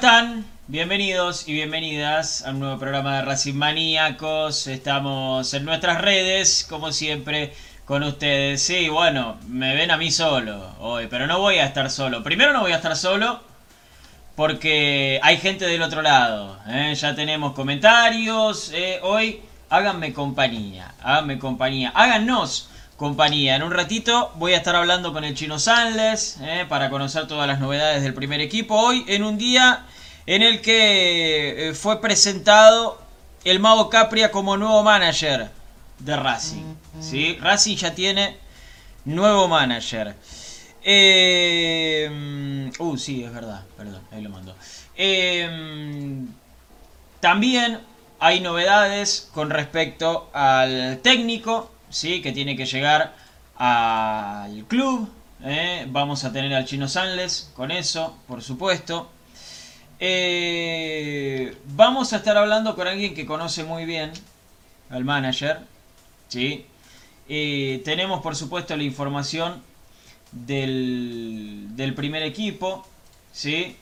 están? Bienvenidos y bienvenidas a un nuevo programa de Racing Maníacos. Estamos en nuestras redes, como siempre, con ustedes. Sí, bueno, me ven a mí solo hoy, pero no voy a estar solo. Primero no voy a estar solo porque hay gente del otro lado. ¿eh? Ya tenemos comentarios. ¿eh? Hoy háganme compañía, háganme compañía, háganos compañía. En un ratito voy a estar hablando con el Chino Sanles ¿eh? para conocer todas las novedades del primer equipo. Hoy en un día en el que eh, fue presentado el Mago Capria como nuevo manager de Racing. ¿sí? Racing ya tiene nuevo manager. Eh, uh, sí, es verdad, perdón, ahí lo mando. Eh, también hay novedades con respecto al técnico, ¿sí? que tiene que llegar al club. ¿eh? Vamos a tener al Chino Sanles con eso, por supuesto. Eh, vamos a estar hablando con alguien que conoce muy bien al manager. ¿sí? Eh, tenemos, por supuesto, la información del, del primer equipo. ¿sí?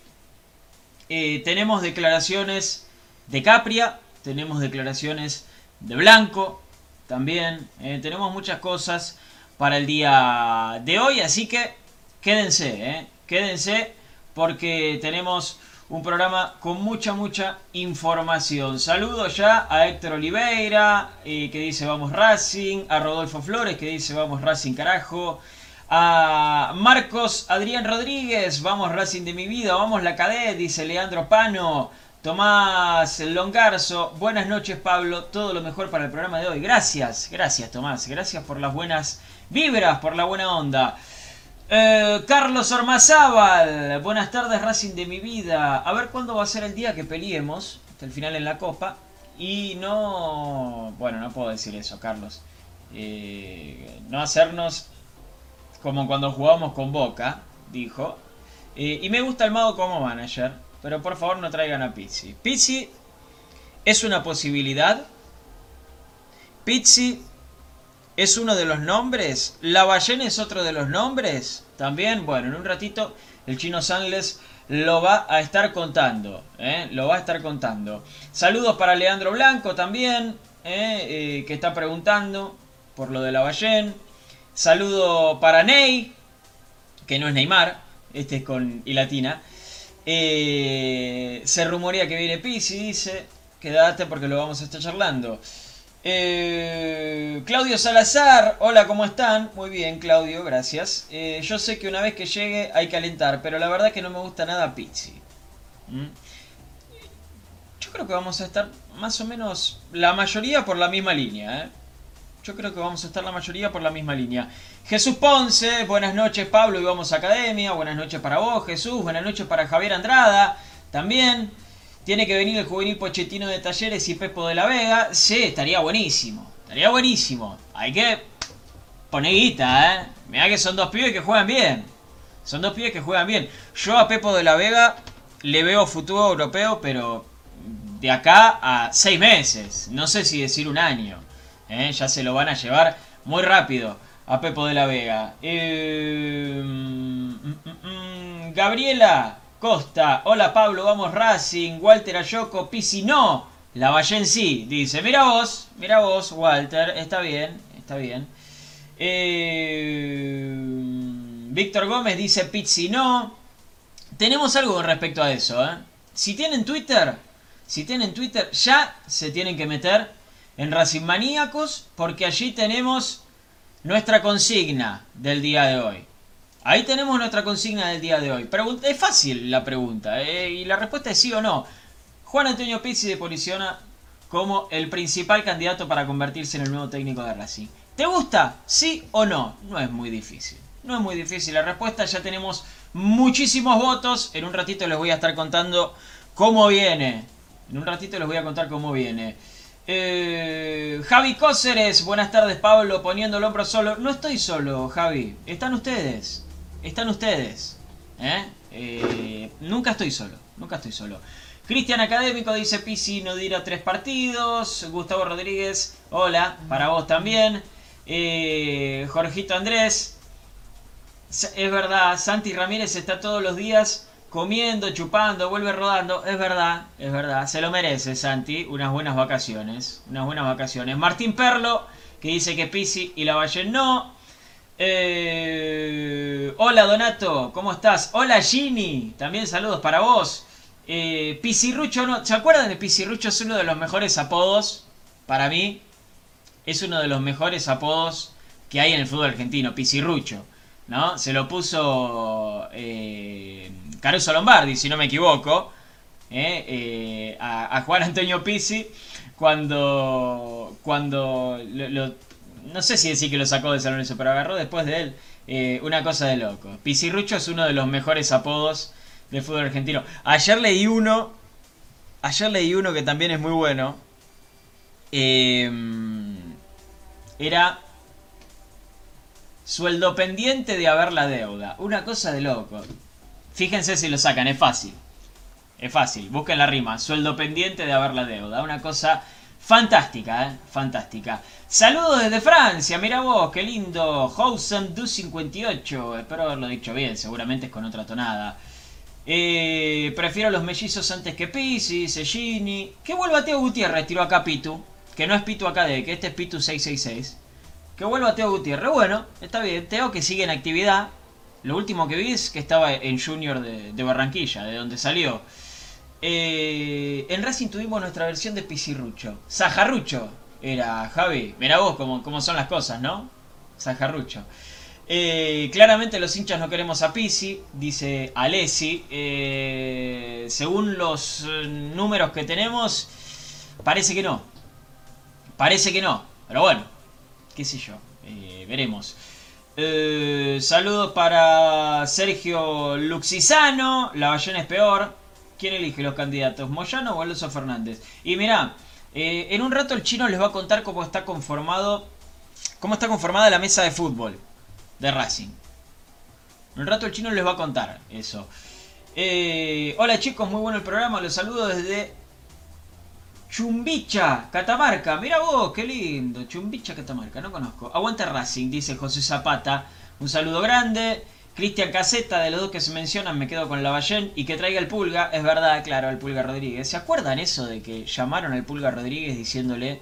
Eh, tenemos declaraciones de Capria, tenemos declaraciones de Blanco también. tenemos muchas cosas para el día de hoy, así que quédense, quédense porque tenemos un programa con mucha, mucha información. Saludo ya a Héctor Oliveira, eh, que dice vamos Racing, a Rodolfo Flores, que dice vamos Racing carajo, a Marcos Adrián Rodríguez, vamos Racing de mi vida, vamos la cadet, dice Leandro Pano, Tomás Longarzo, buenas noches Pablo, todo lo mejor para el programa de hoy. Gracias, gracias Tomás, gracias por las buenas vibras, por la buena onda. Eh, Carlos Ormazábal, buenas tardes Racing de mi vida. A ver cuándo va a ser el día que peleemos hasta el final en la Copa. Y no... Bueno, no puedo decir eso, Carlos. Eh, no hacernos como cuando jugamos con Boca, dijo. Eh, y me gusta el mago como manager, pero por favor no traigan a Pizzi. Pizzi es una posibilidad. Pizzi es uno de los nombres. La ballena es otro de los nombres. También, bueno, en un ratito el chino Sangles lo va a estar contando. ¿eh? Lo va a estar contando. Saludos para Leandro Blanco también, ¿eh? Eh, que está preguntando por lo de la ballena. Saludo para Ney, que no es Neymar, este es con y latina. Se rumorea que viene Pisi, dice. Quédate porque lo vamos a estar charlando. Eh, Claudio Salazar, hola, ¿cómo están? Muy bien, Claudio, gracias. Eh, yo sé que una vez que llegue hay que alentar, pero la verdad que no me gusta nada Pizzi. ¿Mm? Yo creo que vamos a estar más o menos la mayoría por la misma línea. ¿eh? Yo creo que vamos a estar la mayoría por la misma línea. Jesús Ponce, buenas noches Pablo y vamos a Academia. Buenas noches para vos, Jesús. Buenas noches para Javier Andrada. También. Tiene que venir el juvenil Pochettino de Talleres y Pepo de la Vega. Sí, estaría buenísimo. Estaría buenísimo. Hay que poner guita, ¿eh? Mirá que son dos pibes que juegan bien. Son dos pibes que juegan bien. Yo a Pepo de la Vega le veo futuro europeo, pero de acá a seis meses. No sé si decir un año. ¿eh? Ya se lo van a llevar muy rápido a Pepo de la Vega. Eh, mm, mm, mm, Gabriela Costa. Hola Pablo, vamos Racing. Walter Ayoko, Pisi no. La Valle sí. Dice, mira vos, mira vos, Walter. Está bien, está bien. Eh, Víctor Gómez dice Pizzi no. Tenemos algo respecto a eso. ¿eh? Si tienen Twitter, si tienen Twitter, ya se tienen que meter en Racing Maníacos porque allí tenemos nuestra consigna del día de hoy. Ahí tenemos nuestra consigna del día de hoy. es fácil la pregunta ¿eh? y la respuesta es sí o no. Juan Antonio Pizzi de Policiona como el principal candidato para convertirse en el nuevo técnico de Racing. ¿Te gusta? ¿Sí o no? No es muy difícil. No es muy difícil la respuesta. Ya tenemos muchísimos votos. En un ratito les voy a estar contando cómo viene. En un ratito les voy a contar cómo viene. Eh, Javi Cóceres, buenas tardes Pablo, poniendo el hombro solo. No estoy solo, Javi. Están ustedes. Están ustedes. ¿eh? Eh, nunca estoy solo. Nunca estoy solo. Cristian Académico dice Pisi no dirá tres partidos. Gustavo Rodríguez, hola, para vos también. Eh, Jorgito Andrés. Es verdad, Santi Ramírez está todos los días comiendo, chupando, vuelve rodando. Es verdad, es verdad. Se lo merece, Santi. Unas buenas vacaciones. Unas buenas vacaciones. Martín Perlo, que dice que Pisi y la Valle no. Eh, hola Donato, ¿cómo estás? Hola Gini, también saludos para vos. Eh, Pisirrucho, no, ¿se acuerdan de Pisirrucho? Es uno de los mejores apodos para mí es uno de los mejores apodos que hay en el fútbol argentino, Pisirrucho. ¿no? Se lo puso eh, Caruso Lombardi, si no me equivoco, eh, a, Juan Antonio Pisi cuando, cuando no sé si decir que lo sacó de San Lorenzo, pero agarró después de él eh, una cosa de loco. Pisirrucho es uno de los mejores apodos del fútbol argentino. Ayer leí uno, ayer leí uno que también es muy bueno. Eh, era sueldo pendiente de haber la deuda. Una cosa de loco. Fíjense si lo sacan, es fácil. Es fácil, busquen la rima. Sueldo pendiente de haber la deuda. Una cosa fantástica, ¿eh? Fantástica. Saludos desde Francia, mira vos, qué lindo. Housen Du 58. Espero haberlo dicho bien, seguramente es con otra tonada. Eh, prefiero los mellizos antes que Pisi, Gini. Que vuelva Teo Gutiérrez, tiró a Capitu que no es Pitu de que este es Pitu 666. Que vuelva Teo Gutiérrez. Bueno, está bien. Teo que sigue en actividad. Lo último que vi es que estaba en Junior de, Barranquilla, de donde salió. Eh, en Racing tuvimos nuestra versión de Pisirrucho. Sajarrucho era Javi. Mira vos cómo, son las cosas, ¿no? Sajarrucho. Eh, claramente los hinchas no queremos a Pisi, dice Alessi. Eh, según los números que tenemos, parece que no. Parece que no, pero bueno, qué sé yo, veremos. Saludos para Sergio Luxisano, la ballena es peor. ¿Quién elige los candidatos? ¿Moyano o Alonso Fernández? Y mirá, eh, en un rato el chino les va a contar cómo está conformado. cómo está conformada la mesa de fútbol de Racing. En un rato el chino les va a contar eso. hola chicos, muy bueno el programa. Los saludo desde Chumbicha, Catamarca. Mira vos, qué lindo. Chumbicha, Catamarca, no conozco. Aguanta Racing, dice José Zapata. Un saludo grande. Cristian Caseta, de los dos que se mencionan, me quedo con la Ballén. Y que traiga el Pulga, es verdad, claro, el Pulga Rodríguez. ¿Se acuerdan eso de que llamaron al Pulga Rodríguez diciéndole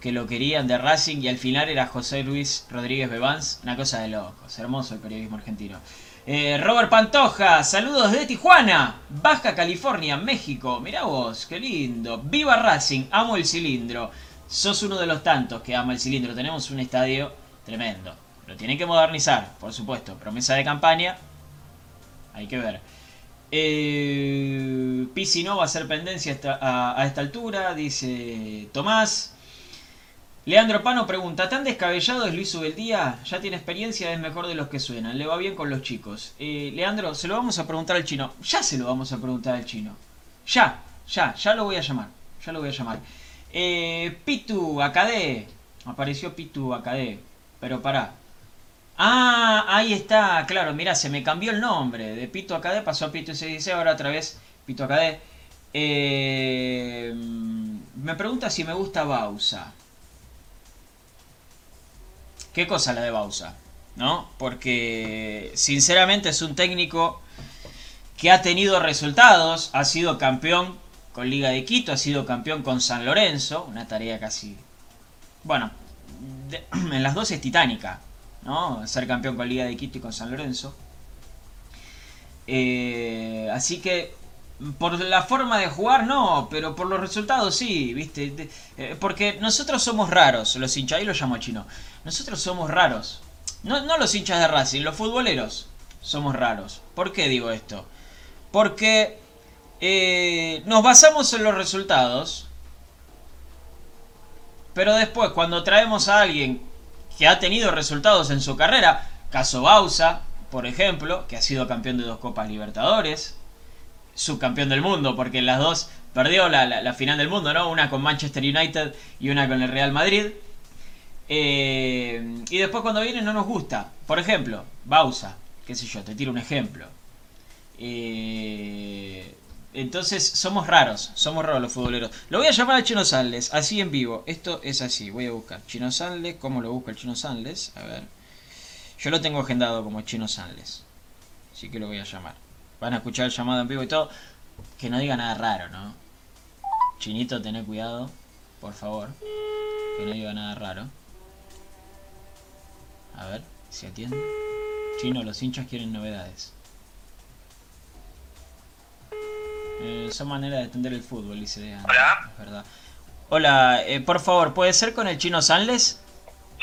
que lo querían de Racing y al final era José Luis Rodríguez Bebans? Una cosa de locos. Hermoso el periodismo argentino. Eh, Robert Pantoja, saludos de Tijuana, Baja California, México. Mirá vos, qué lindo. Viva Racing, amo el cilindro. Sos uno de los tantos que ama el cilindro. Tenemos un estadio tremendo. Lo tienen que modernizar, por supuesto. Promesa de campaña. Hay que ver. Eh, Pisi no va a ser pendencia a esta altura, dice Tomás. Leandro Pano pregunta, ¿tan descabellado es Luis Ubeldía? Ya tiene experiencia, es mejor de los que suenan, le va bien con los chicos. Eh, Leandro, se lo vamos a preguntar al chino. Ya se lo vamos a preguntar al chino. Ya. ya, ya lo voy a llamar. Ya lo voy a llamar. Eh, Pitu Acadé. Apareció Pitu Acadé. Pero pará. Ah, ahí está, claro, mira, se me cambió el nombre. De Pitu Acadé pasó a Pitu dice ahora otra vez Pitu Acadé. Eh, me pregunta si me gusta Bausa. ¿Qué cosa la de Bausa? ¿No? Porque sinceramente es un técnico que ha tenido resultados, ha sido campeón con Liga de Quito, ha sido campeón con San Lorenzo, una tarea casi... Bueno, en las dos es titánica, ¿no? Ser campeón con Liga de Quito y con San Lorenzo. Eh, así que por la forma de jugar no, pero por los resultados sí, ¿viste? Eh, porque nosotros somos raros, los hinchas, ahí lo llamo chino. Nosotros somos raros. No, no los hinchas de Racing, los futboleros somos raros. ¿Por qué digo esto? Porque eh, nos basamos en los resultados, pero después cuando traemos a alguien que ha tenido resultados en su carrera, caso Bausa, por ejemplo, que ha sido campeón de dos Copas Libertadores, subcampeón del mundo, porque en las dos perdió la, final del mundo, ¿no? Una con Manchester United y una con el Real Madrid. Eh, y después cuando viene no nos gusta. Por ejemplo, Bausa, qué sé yo, te tiro un ejemplo. Eh, entonces somos raros, somos raros los futboleros. Lo voy a llamar a Chino Sanles, así en vivo. Esto es así, voy a buscar. Chino Sanles, ¿cómo lo busca el Chino Sanles? A ver. Yo lo tengo agendado como Chino Sanles. Así que lo voy a llamar. Van a escuchar el llamado en vivo y todo. Que no diga nada raro, ¿no? Chinito, tené cuidado, por favor. Que no diga nada raro. A ver, si atiende. Chino, los hinchas quieren novedades. Eh, son maneras de entender el fútbol, dice Hola. Es verdad. Hola, eh, por favor, ¿puede ser con el chino Sanles?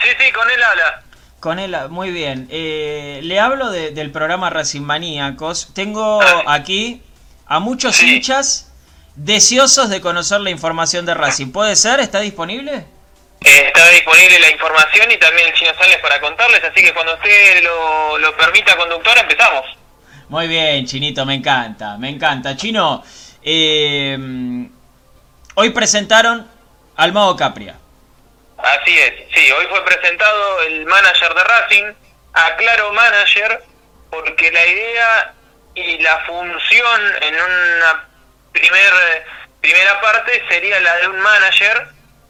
Sí, sí, con él habla. Con él, muy bien. Eh, le hablo del programa Racing Maníacos. Tengo aquí a muchos hinchas deseosos de conocer la información de Racing. ¿Puede ser? ¿Está disponible? está disponible la información y también el chino Sanles para contarles, así que cuando usted lo, lo permita, conductor, empezamos. Muy bien, Chinito, me encanta, me encanta. Chino, eh, hoy presentaron al Mago Capria. Así es, sí, hoy fue presentado el manager de Racing, aclaro manager, porque la idea y la función en una primer, primera parte sería la de un manager.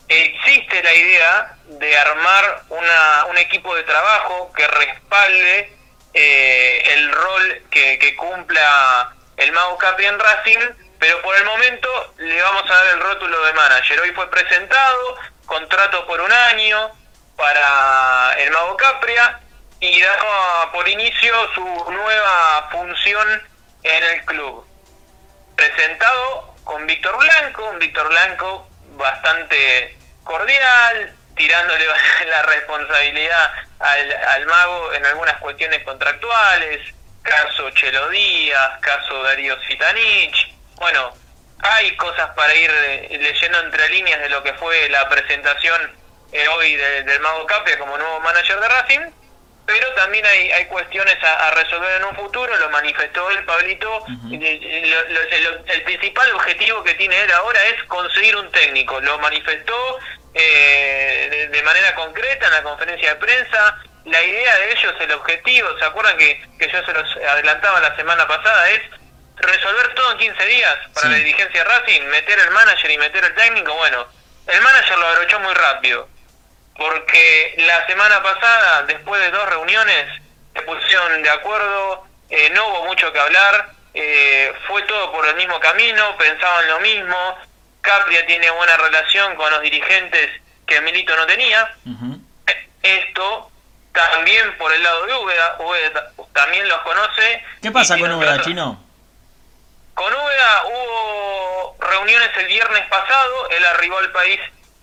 Existe la idea de armar una, un equipo de trabajo que respalde eh, el rol que, que, cumpla el Mago Capri en Racing, pero por el momento le vamos a dar el rótulo de manager. Hoy fue presentado, contrato por un año para el Mago Capria y da por inicio su nueva función en el club. Presentado con Víctor Blanco, un Víctor Blanco bastante cordial, tirándole la responsabilidad al, mago en algunas cuestiones contractuales, caso Chelo Díaz, caso Darío Sitanich. Bueno, hay cosas para ir eh, leyendo entre líneas de lo que fue la presentación eh, hoy del Mago Capia como nuevo manager de Racing, pero también hay, hay cuestiones a, resolver en un futuro, lo manifestó el Pablito, el, principal objetivo que tiene él ahora es conseguir un técnico, lo manifestó eh, de, manera concreta en la conferencia de prensa. La idea de ellos, el objetivo, ¿se acuerdan que, que yo se los adelantaba la semana pasada? Es resolver todo en 15 días para la dirigencia Racing, meter el manager y meter el técnico. Bueno, el manager lo abrochó muy rápido, porque la semana pasada, después de dos reuniones, se pusieron de acuerdo, eh, no hubo mucho que hablar, eh, fue todo por el mismo camino, pensaban lo mismo, Capria tiene buena relación con los dirigentes que Milito no tenía. Esto también por el lado de Úbeda, Úbeda también los conoce. ¿Qué pasa con Úbeda, Chino? Con Úbeda hubo reuniones el viernes pasado, él arribó al país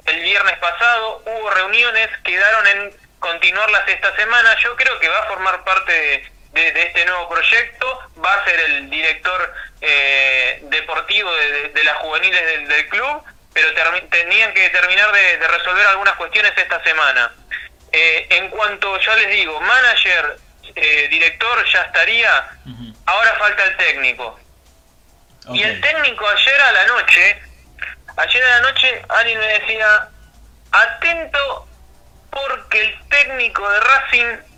el viernes pasado, hubo reuniones, quedaron en continuarlas esta semana. Yo creo que va a formar parte de, de, este nuevo proyecto, va a ser el director eh, deportivo de, las juveniles del, club, pero tenían que terminar de, resolver algunas cuestiones esta semana. Eh, en cuanto, ya les digo, manager, eh, director ya estaría, ahora falta el técnico. Y el técnico ayer a la noche, ayer a la noche alguien me decía, atento porque el técnico de Racing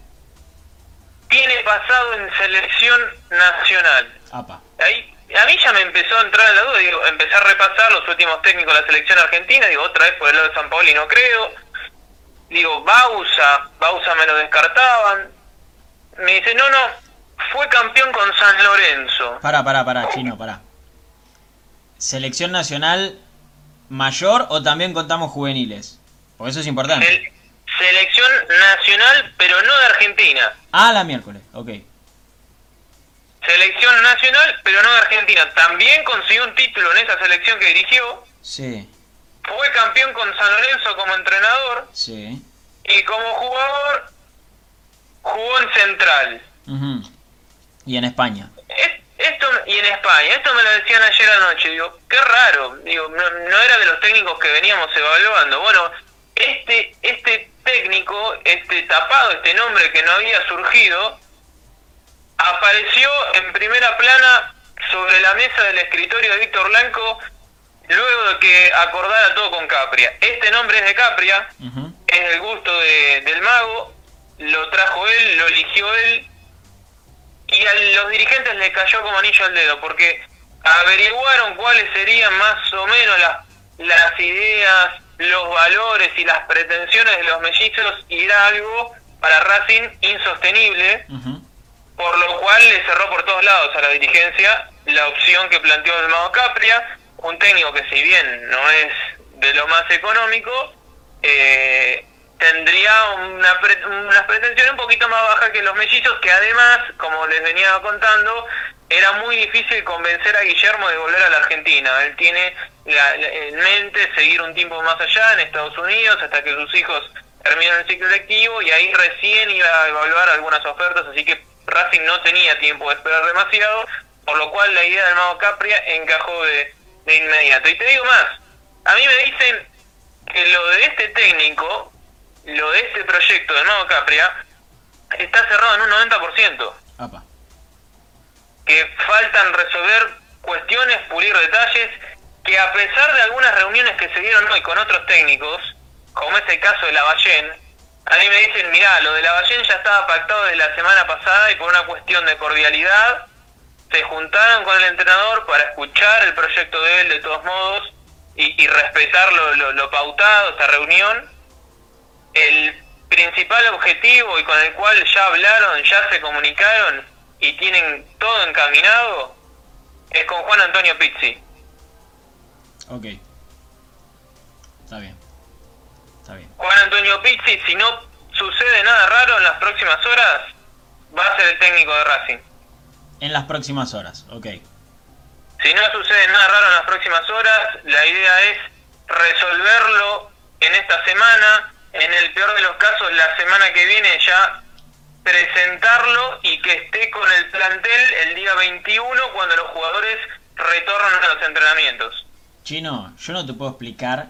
tiene pasado en selección nacional. Ahí, a mí ya me empezó a entrar en la duda, digo, empecé a repasar los últimos técnicos de la selección argentina, digo, otra vez por el lado de San Paolo y no creo. Digo, Bausa, Bausa me lo descartaban. Me dice, no, no, fue campeón con San Lorenzo. Pará, pará, pará, chino, pará. ¿Selección nacional mayor o también contamos juveniles? Porque eso es importante. Selección nacional, pero no de Argentina. Ah, la miércoles, ok. Selección nacional, pero no de Argentina. También consiguió un título en esa selección que dirigió. Sí. Fue campeón con San Lorenzo como entrenador. Sí. Y como jugador jugó en Central. Y en España. Esto, y en España, esto me lo decían ayer anoche, digo, qué raro, digo, no, era de los técnicos que veníamos evaluando. Bueno, este, este técnico, este tapado, este nombre que no había surgido, apareció en primera plana sobre la mesa del escritorio de Víctor Blanco luego de que acordara todo con Capria. Este nombre es de Capria, es el gusto de, del mago, lo trajo él, lo eligió él, y a los dirigentes les cayó como anillo al dedo, porque averiguaron cuáles serían más o menos las, las ideas, los valores y las pretensiones de los mellizos, y era algo para Racing insostenible, por lo cual le cerró por todos lados a la dirigencia la opción que planteó el Mago Capria, un técnico que si bien no es de lo más económico, eh, tendría una unas pretensiones un poquito más bajas que los mellizos, que además, como les venía contando, era muy difícil convencer a Guillermo de volver a la Argentina. Él tiene en mente seguir un tiempo más allá en Estados Unidos hasta que sus hijos terminan el ciclo lectivo y ahí recién iba a evaluar algunas ofertas, así que Racing no tenía tiempo de esperar demasiado, por lo cual la idea del Mago Capria encajó de, inmediato. Y te digo más, a mí me dicen que lo de este técnico lo de este proyecto de Nuevo Capria está cerrado en un 90%. Que faltan resolver cuestiones, pulir detalles, que a pesar de algunas reuniones que se dieron hoy con otros técnicos, como es el caso de Lavallén, a mí me dicen, mirá, lo de Lavallén ya estaba pactado de la semana pasada y por una cuestión de cordialidad se juntaron con el entrenador para escuchar el proyecto de él de todos modos y, respetar lo, lo pautado, esta reunión. El principal objetivo y con el cual ya hablaron, ya se comunicaron y tienen todo encaminado es con Juan Antonio Pizzi. Ok. Está bien. Está bien. Juan Antonio Pizzi, si no sucede nada raro en las próximas horas, va a ser el técnico de Racing. En las próximas horas, ok. Si no sucede nada raro en las próximas horas, la idea es resolverlo en esta semana en el peor de los casos, la semana que viene ya presentarlo y que esté con el plantel el día 21 cuando los jugadores retornan a los entrenamientos. Chino, yo no te puedo explicar,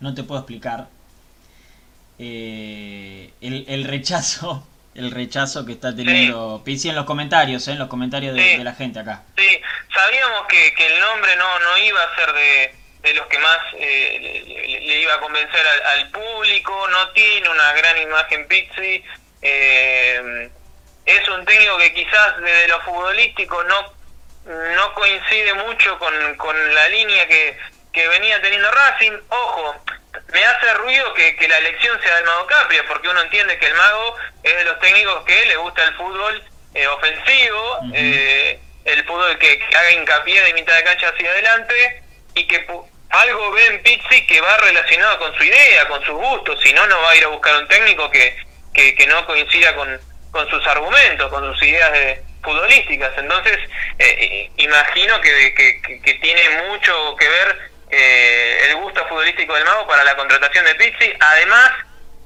no te puedo explicar eh, el, rechazo, el rechazo que está teniendo sí. en los comentarios, eh, en los comentarios de, la gente acá. Sí, sabíamos que, que el nombre no, no iba a ser de, de los que más eh, le, iba a convencer al, público, no tiene una gran imagen Pizzi, eh, es un técnico que quizás desde lo futbolístico no, no coincide mucho con, con la línea que, que venía teniendo Racing, ojo, me hace ruido que, que la elección sea del Mago Capria, porque uno entiende que el Mago es de los técnicos que le gusta el fútbol eh, ofensivo, el fútbol que, que, haga hincapié de mitad de cancha hacia adelante y que algo ve en Pizzi que va relacionado con su idea, con sus gustos, si no, no va a ir a buscar un técnico que, que, no coincida con, con sus argumentos, con sus ideas de, futbolísticas. Entonces, eh, imagino que, que, tiene mucho que ver eh, el gusto futbolístico del mago para la contratación de Pizzi, además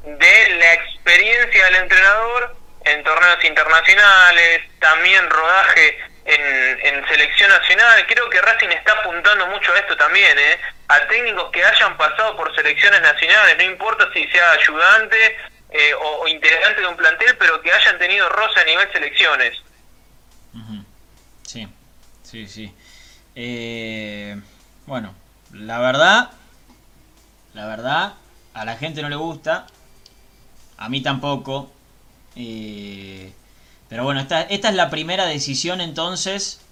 de la experiencia del entrenador en torneos internacionales, también rodaje en, selección nacional. Creo que Racing está apuntando mucho a esto también, ¿eh? a técnicos que hayan pasado por selecciones nacionales, no importa si sea ayudante eh, o, integrante de un plantel, pero que hayan tenido rosa a nivel selecciones. Sí, sí, sí. Eh, bueno, la verdad, la verdad, a la gente no le gusta, a mí tampoco. Eh, pero bueno, esta, esta es la primera decisión entonces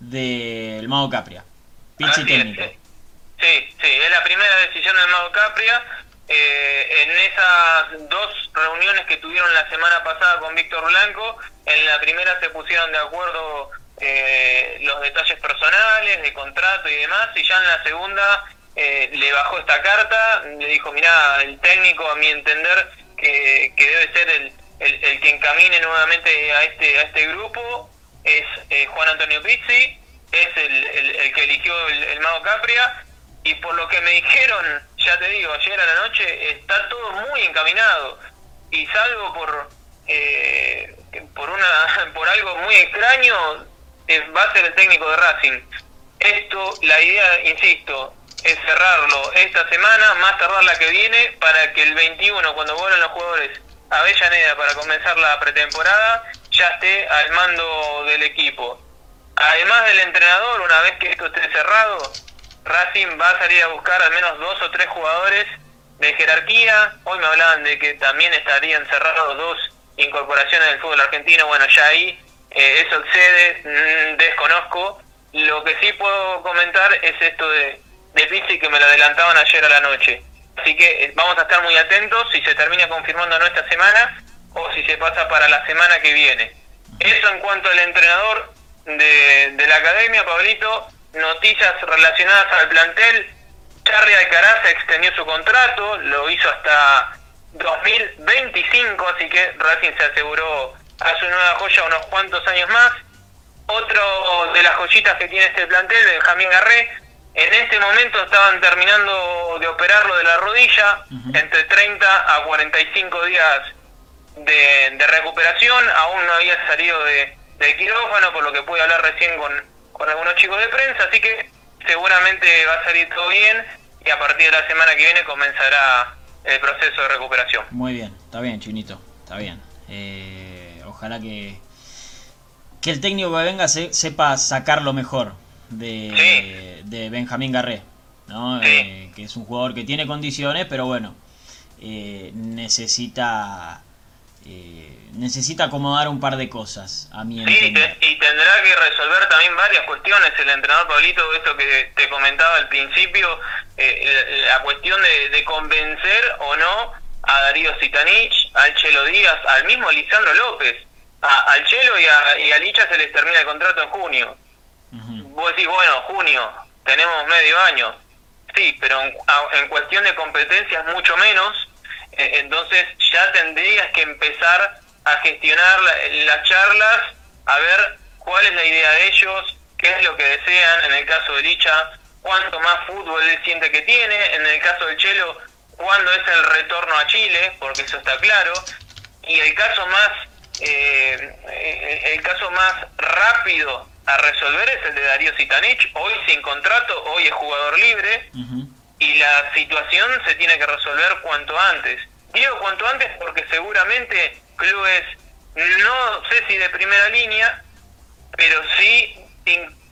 del Mago Capria. Pizzi técnico. Sí, sí, es la primera decisión del Mago Capria. Eh, en esas dos reuniones que tuvieron la semana pasada con Víctor Blanco, en la primera se pusieron de acuerdo eh, los detalles personales, de contrato y demás, y ya en la segunda eh, le bajó esta carta, le dijo, mira, el técnico a mi entender que, debe ser el, el, que encamine nuevamente a este, a este grupo es eh, Juan Antonio Pizzi, es el, el, que eligió el, Mago Capria, y por lo que me dijeron, ya te digo, ayer a la noche, está todo muy encaminado, y salvo por, por, una, por algo muy extraño, va a ser el técnico de Racing. Esto, la idea, insisto, es cerrarlo esta semana, más tardar la que viene, para que el 21, cuando vuelvan los jugadores a Avellaneda para comenzar la pretemporada, ya esté al mando del equipo. Además del entrenador, una vez que esto esté cerrado, Racing va a salir a buscar al menos dos o tres jugadores de jerarquía. Hoy me hablaban de que también estarían cerrados dos incorporaciones del fútbol argentino. Bueno, ya ahí eh, eso excede, mm, desconozco. Lo que sí puedo comentar es esto de, de que me lo adelantaban ayer a la noche. Así que eh, vamos a estar muy atentos si se termina confirmando no semana o si se pasa para la semana que viene. Eso en cuanto al entrenador de, de la academia, Pablito, noticias relacionadas al plantel. Charlie Alcaraz extendió su contrato, lo hizo hasta 2025, así que Racing se aseguró a su nueva joya unos cuantos años más. Otro de las joyitas que tiene este plantel, Benjamín Garré, en este momento estaban terminando de operarlo de la rodilla, entre 30 a 45 días de, recuperación, aún no había salido de, quirófano, por lo que pude hablar recién con, con algunos chicos de prensa, así que seguramente va a salir todo bien y a partir de la semana que viene comenzará el proceso de recuperación. Muy bien, está bien, Chinito, está bien. Eh ojalá que, que el técnico que venga sepa sacar lo mejor de, de Benjamín Garré, ¿no? Eh, que es un jugador que tiene condiciones, pero bueno, eh, necesita eh, necesita acomodar un par de cosas a mi sí, y tendrá que resolver también varias cuestiones el entrenador Pablito, esto que te comentaba al principio, la cuestión de, de convencer o no a Darío Sitanich, al Chelo Díaz, al mismo Lisandro López. al Chelo y a, y Licha se les termina el contrato en junio. Vos decís, bueno, junio, tenemos medio año. Sí, pero en, cuestión de competencias mucho menos. E, entonces ya tendrías que empezar a gestionar las charlas, a ver cuál es la idea de ellos, qué es lo que desean. En el caso de Licha, cuánto más fútbol él siente que tiene. En el caso del Chelo, cuándo es el retorno a Chile, porque eso está claro, y el caso más eh, el caso más rápido a resolver es el de Darío Sitanich, hoy sin contrato, hoy es jugador libre, y la situación se tiene que resolver cuanto antes. Digo cuanto antes porque seguramente clubes, no sé si de primera línea, pero sí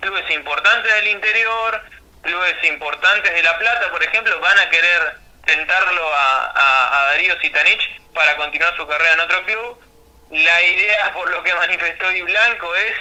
clubes importantes del interior, clubes importantes de La Plata, por ejemplo, van a querer tentarlo a, a, Darío Sitanich para continuar su carrera en otro club. La idea, por lo que manifestó Di Blanco, es,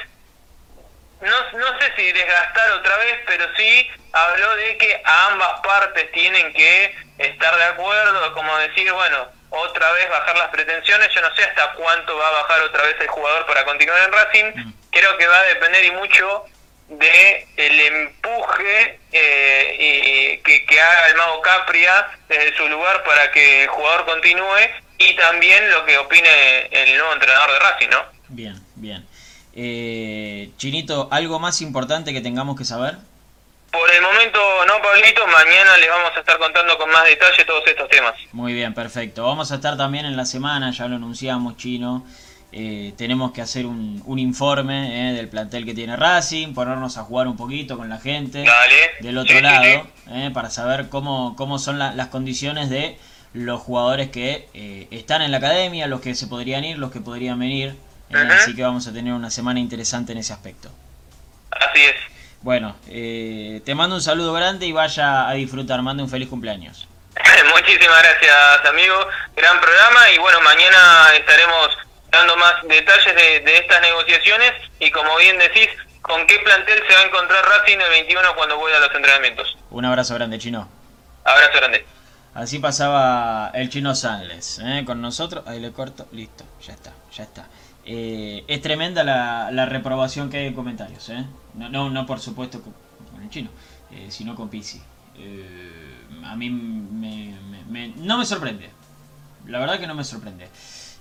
no, no sé si desgastar otra vez, pero sí habló de que ambas partes tienen que estar de acuerdo, como decir, bueno, otra vez bajar las pretensiones, yo no sé hasta cuánto va a bajar otra vez el jugador para continuar en Racing, mm. creo que va a depender y mucho de el empuje eh, y que, haga el mago Capria desde su lugar para que el jugador continúe y también lo que opine el nuevo entrenador de Racing, ¿no? Bien, bien. Eh, Chinito, ¿algo más importante que tengamos que saber? Por el momento no, Pablito, mañana les vamos a estar contando con más detalle todos estos temas. Muy bien, perfecto. Vamos a estar también en la semana, ya lo anunciamos, Chino. Eh, tenemos que hacer un, un informe eh, del plantel que tiene Racing, ponernos a jugar un poquito con la gente del otro lado, eh, para saber cómo, cómo son las condiciones de los jugadores que están en la academia, los que se podrían ir, los que podrían venir. Así que vamos a tener una semana interesante en ese aspecto. Así es. Bueno, eh, te mando un saludo grande y vaya a disfrutar. Mande un feliz cumpleaños. Muchísimas gracias, amigo. Gran programa y bueno, mañana estaremos dando más detalles de, de estas negociaciones y como bien decís, con qué plantel se va a encontrar Racing el 21 cuando vuelva a los entrenamientos. Un abrazo grande, Chino. Abrazo grande. Así pasaba el chino Sanles ¿eh? con nosotros. Ahí le corto, listo, ya está, ya está. Eh, es tremenda la, reprobación que hay en comentarios. ¿eh? No, no, no, por supuesto con, el chino, eh, sino con. Eh, a mí me, me, no me sorprende. La verdad que no me sorprende.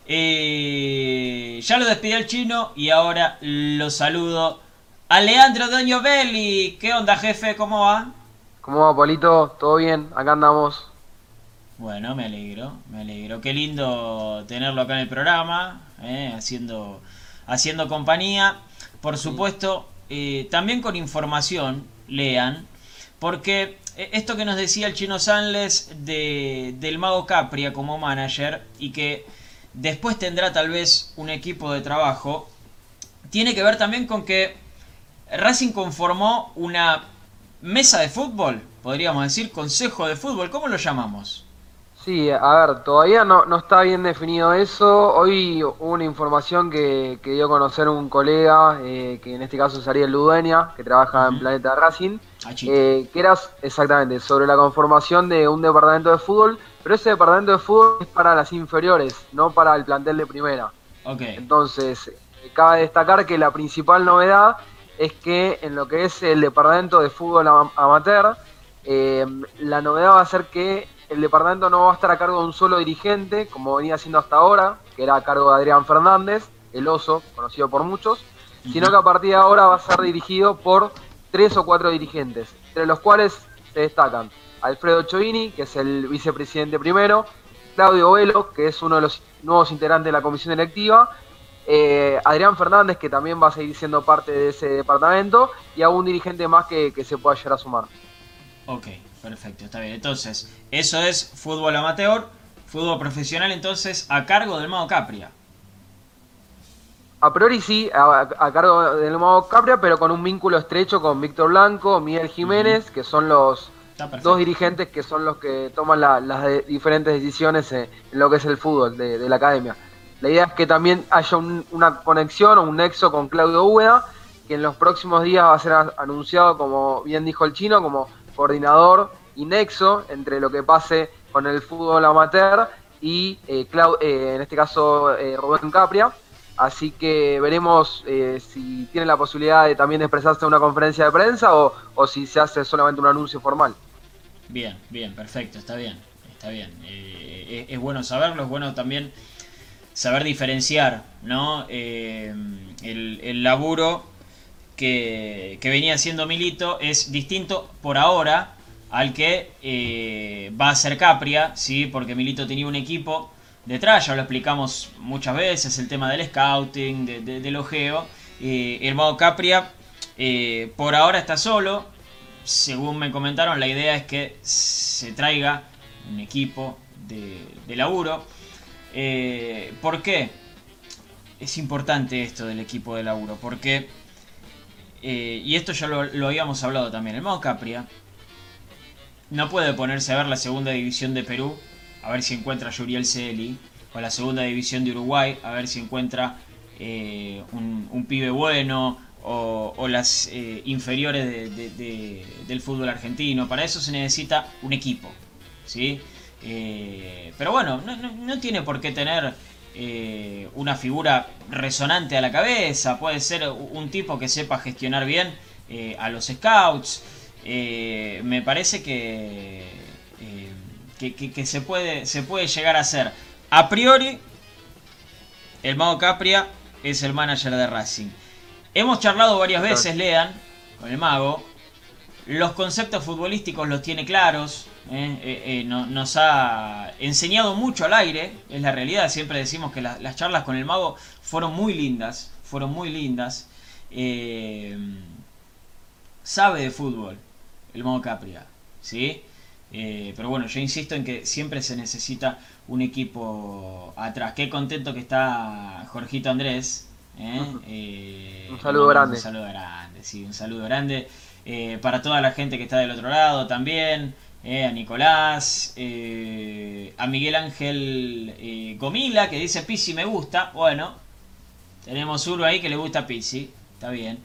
Ya lo despedí el chino y ahora lo saludo a Leandro Doño Belli. ¿Qué onda, jefe? ¿Cómo va? ¿Cómo va, Polito? ¿Todo bien? Acá andamos. Bueno, me alegro, me alegro. Qué lindo tenerlo acá en el programa, eh, haciendo, haciendo compañía. Por supuesto, eh, también con información, lean, porque esto que nos decía el chino Sanles de, del Mago Capria como manager y que después tendrá tal vez un equipo de trabajo, tiene que ver también con que Racing conformó una mesa de fútbol, podríamos decir, consejo de fútbol, ¿cómo lo llamamos? Sí, a ver, todavía no, no está bien definido eso. Hoy hubo una información que, que dio a conocer un colega, eh, que en este caso sería Ludueña, que trabaja en Planeta Racing, eh, que era exactamente sobre la conformación de un departamento de fútbol, pero ese departamento de fútbol es para las inferiores, no para el plantel de primera. Okay. Entonces, cabe destacar que la principal novedad es que en lo que es el departamento de fútbol amateur, eh, la novedad va a ser que el departamento no va a estar a cargo de un solo dirigente, como venía siendo hasta ahora, que era a cargo de Adrián Fernández, el oso, conocido por muchos, sino que a partir de ahora va a ser dirigido por tres o cuatro dirigentes, entre los cuales se destacan Alfredo Chovini, que es el vicepresidente primero, Claudio Velo, que es uno de los nuevos integrantes de la comisión electiva, eh, Adrián Fernández, que también va a seguir siendo parte de ese departamento, y algún dirigente más que, que se pueda llegar a sumar. Ok, perfecto, está bien. Entonces, eso es fútbol amateur, fútbol profesional, entonces, a cargo del Mago Capria. A priori sí, a, a, cargo del Mago Capria, pero con un vínculo estrecho con Víctor Blanco, Miguel Jiménez, uh -huh. que son los dos dirigentes que son los que toman la, las de, diferentes decisiones en, en, lo que es el fútbol de, de, la academia. La idea es que también haya un, una conexión o un nexo con Claudio Úbeda, que en los próximos días va a ser anunciado, como bien dijo el chino, como coordinador y nexo entre lo que pase con el fútbol amateur y eh, Clau eh, en este caso eh, Rubén Capria. Así que veremos eh, si tiene la posibilidad de también expresarse en una conferencia de prensa o, o, si se hace solamente un anuncio formal. Bien, bien, perfecto, está bien, está bien. es, es, bueno saberlo, es bueno también saber diferenciar, ¿no? el, el laburo que, venía haciendo Milito es distinto por ahora al que eh, va a ser Capria, ¿sí? porque Milito tenía un equipo detrás, ya lo explicamos muchas veces, el tema del scouting, de, de, del ojeo. Eh, el Mago Capria eh, por ahora está solo, según me comentaron, la idea es que se traiga un equipo de, de laburo. Eh, ¿Por qué? Es importante esto del equipo de laburo, porque eh, y esto ya lo, habíamos hablado también. El Mago Capria no puede ponerse a ver la segunda división de Perú, a ver si encuentra a Yuriel Celi, o la segunda división de Uruguay, a ver si encuentra eh, un, pibe bueno, o, o las eh, inferiores de, de, de, del fútbol argentino. Para eso se necesita un equipo. ¿sí? Eh, pero bueno, no, no, no tiene por qué tener eh, una figura resonante a la cabeza, puede ser un tipo que sepa gestionar bien eh, a los scouts. Eh, me parece que, que, que, que, se, puede, se puede llegar a hacer. A priori, el Mago Capria es el manager de Racing. Hemos charlado varias veces, Lean, con el Mago. Los conceptos futbolísticos los tiene claros, eh, eh, eh, no, nos ha enseñado mucho al aire, es la realidad, siempre decimos que la, las charlas con el mago fueron muy lindas, fueron muy lindas. Eh, sabe de fútbol el mago Capria, ¿sí? pero bueno, yo insisto en que siempre se necesita un equipo atrás. Qué contento que está Jorgito Andrés. un saludo grande. Un saludo grande, sí, un saludo grande. para toda la gente que está del otro lado también, eh, a Nicolás, eh, a Miguel Ángel Gomila que dice Pisi me gusta, bueno, tenemos uno ahí que le gusta Pisi, está bien.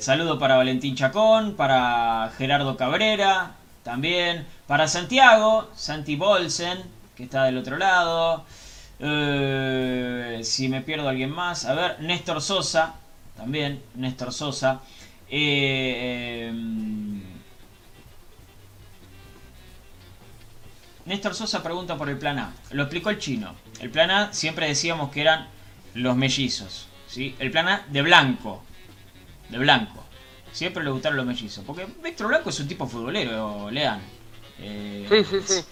saludo para Valentín Chacón, para Gerardo Cabrera, también, para Santiago, Santi Bolsen, que está del otro lado. si me pierdo alguien más, a ver, Néstor Sosa, también, Néstor Sosa. Eh, Néstor Sosa pregunta por el plan A. Lo explicó el chino. El plan A siempre decíamos que eran los mellizos. ¿sí? El plan A de blanco. De blanco. Siempre le gustaron los mellizos. Porque Víctor Blanco es un tipo futbolero, lean. Eh, sí, sí, sí.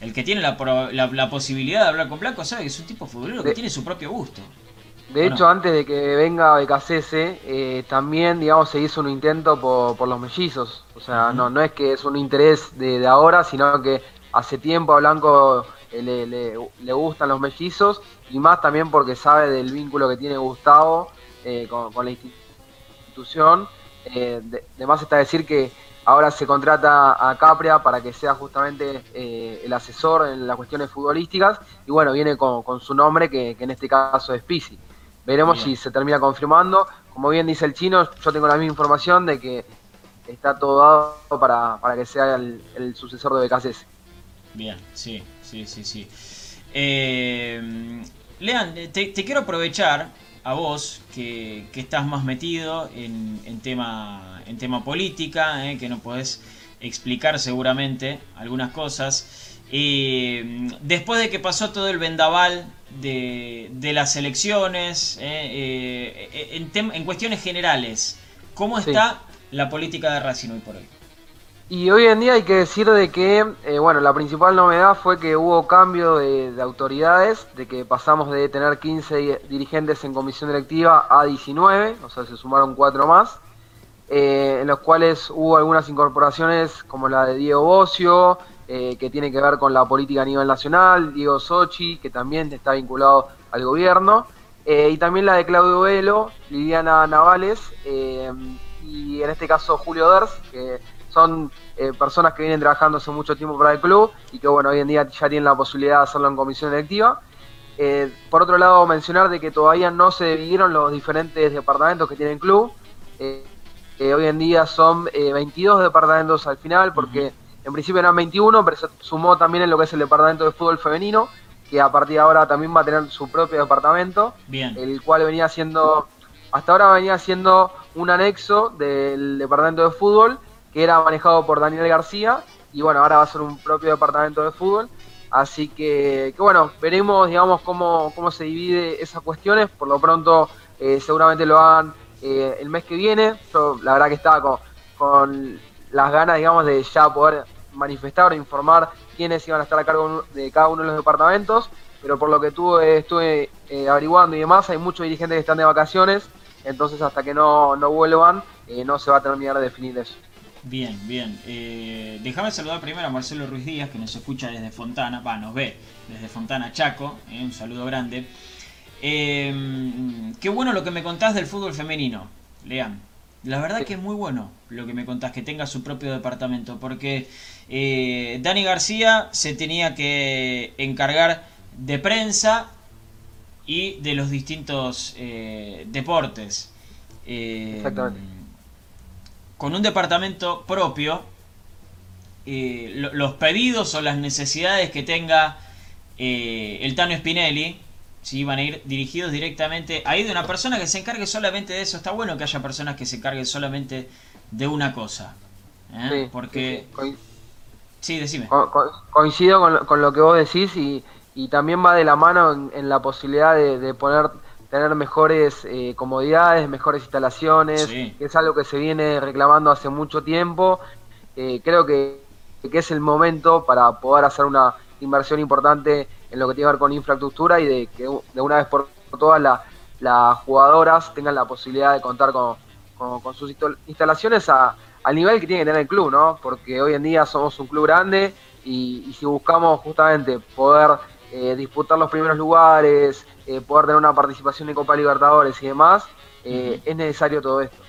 El que tiene la, la, posibilidad de hablar con Blanco sabe que es un tipo futbolero que tiene su propio gusto. De hecho, antes de que venga Becasese, eh, también, digamos, se hizo un intento por, los mellizos. O sea, no, no es que es un interés de, ahora, sino que hace tiempo a Blanco eh, le, gustan los mellizos y más también porque sabe del vínculo que tiene Gustavo eh, con, la institución. Además está decir que ahora se contrata a Capria para que sea justamente el asesor en las cuestiones futbolísticas y bueno, viene con, su nombre que, que en este caso es Pisi. Veremos si se termina confirmando. Como bien dice el chino, yo tengo la misma información de que está todo dado para, que sea el, sucesor de BKC. Bien, sí, sí, sí, sí. Eh, Lean, te, quiero aprovechar a vos que, estás más metido en, tema, en tema política, eh, que no podés explicar seguramente algunas cosas. Eh, después de que pasó todo el vendaval de, las elecciones, eh, eh, en, cuestiones generales, ¿cómo está la política de Racing hoy por hoy? Y hoy en día hay que decir de que, bueno, la principal novedad fue que hubo cambio de, autoridades, de que pasamos de tener 15 dirigentes en comisión directiva a 19, o sea, se sumaron cuatro más, en los cuales hubo algunas incorporaciones como la de Diego Bocio, eh, que tiene que ver con la política a nivel nacional, Diego Sochi, que también está vinculado al gobierno, eh, y también la de Claudio Velo, Liliana Navales, eh, y en este caso Julio Ders, que son personas que vienen trabajando hace mucho tiempo para el club y que bueno, hoy en día ya tienen la posibilidad de hacerlo en comisión directiva. por otro lado, mencionar de que todavía no se dividieron los diferentes departamentos que tiene el club. hoy en día son 22 departamentos al final porque en principio eran 21, pero se sumó también en lo que es el departamento de fútbol femenino, que a partir de ahora también va a tener su propio departamento, Bien. el cual venía siendo, hasta ahora venía siendo un anexo del departamento de fútbol, que era manejado por Daniel García, y bueno, ahora va a ser un propio departamento de fútbol. Así que, que bueno, veremos, digamos, cómo, cómo se divide esas cuestiones. Por lo pronto, eh, seguramente lo hagan eh, el mes que viene. Yo, la verdad que estaba con, con las ganas, digamos, de ya poder manifestar o informar quiénes iban a estar a cargo de cada uno de los departamentos, pero por lo que tuve, estuve eh, averiguando y demás, hay muchos dirigentes que están de vacaciones, entonces hasta que no, no vuelvan no se va a terminar de definir eso. Bien, bien. Eh, déjame saludar primero a Marcelo Ruiz Díaz, que nos escucha desde Fontana, va, nos ve desde Fontana Chaco, un saludo grande. qué bueno lo que me contás del fútbol femenino, Lean. La verdad que es muy bueno lo que me contás, que tenga su propio departamento, porque eh, Dani García se tenía que encargar de prensa y de los distintos eh, deportes. Eh, Exactamente. Con un departamento propio, los pedidos o las necesidades que tenga el Tano Spinelli, si van a ir dirigidos directamente ahí de una persona que se encargue solamente de eso. Está bueno que haya personas que se encarguen solamente de una cosa. Porque... Sí, decime. coincido con, lo que vos decís y, y también va de la mano en, la posibilidad de, poner tener mejores eh, comodidades, mejores instalaciones, que es algo que se viene reclamando hace mucho tiempo. Eh, creo que, es el momento para poder hacer una inversión importante en lo que tiene que ver con infraestructura y de que de una vez por todas las jugadoras tengan la posibilidad de contar con, con sus instalaciones a, al nivel que tiene que tener el club, ¿no? Porque hoy en día somos un club grande y, si buscamos justamente poder eh, disputar los primeros lugares, eh, poder tener una participación en Copa Libertadores y demás, eh, es necesario todo esto.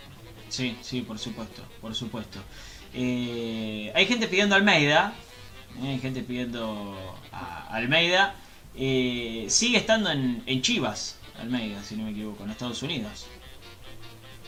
Sí, sí, por supuesto, por supuesto. hay gente pidiendo Almeida, hay gente pidiendo a Almeida. sigue estando en, en Chivas, Almeida, si no me equivoco, en Estados Unidos.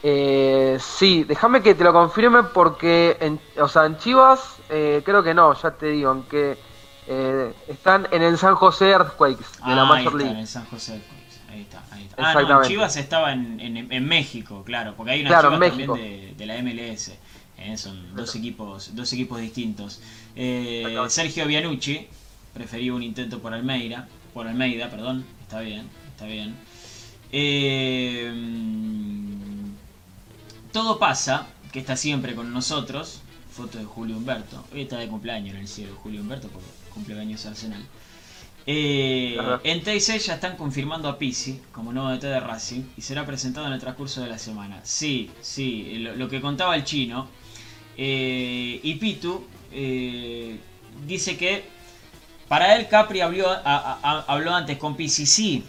Eh, sí, déjame que te lo confirme porque, en, o sea, en Chivas eh, creo que no, ya te digo, aunque eh, están en el San José Earthquakes de la ah, Major League. en el San José Earthquakes, ahí está, ahí está. Ah, no, Chivas estaba en, en, México, claro, porque hay una claro, Chivas también de, de, la MLS. Eh, son dos equipos, dos equipos distintos. Eh, Sergio Bianucci prefería un intento por Almeida, por Almeida, perdón, está bien, está bien. Eh, todo pasa, que está siempre con nosotros. Foto de Julio Humberto. Hoy está de cumpleaños en el cielo Julio Humberto porque cumpleaños Arsenal. Eh, en TIC ya están confirmando a Pisi como nuevo DT de Racing y será presentado en el transcurso de la semana. Sí, sí, lo, que contaba el chino. Eh, y Pitu eh, dice que para él Capri habló, habló antes con Pisi. Sí,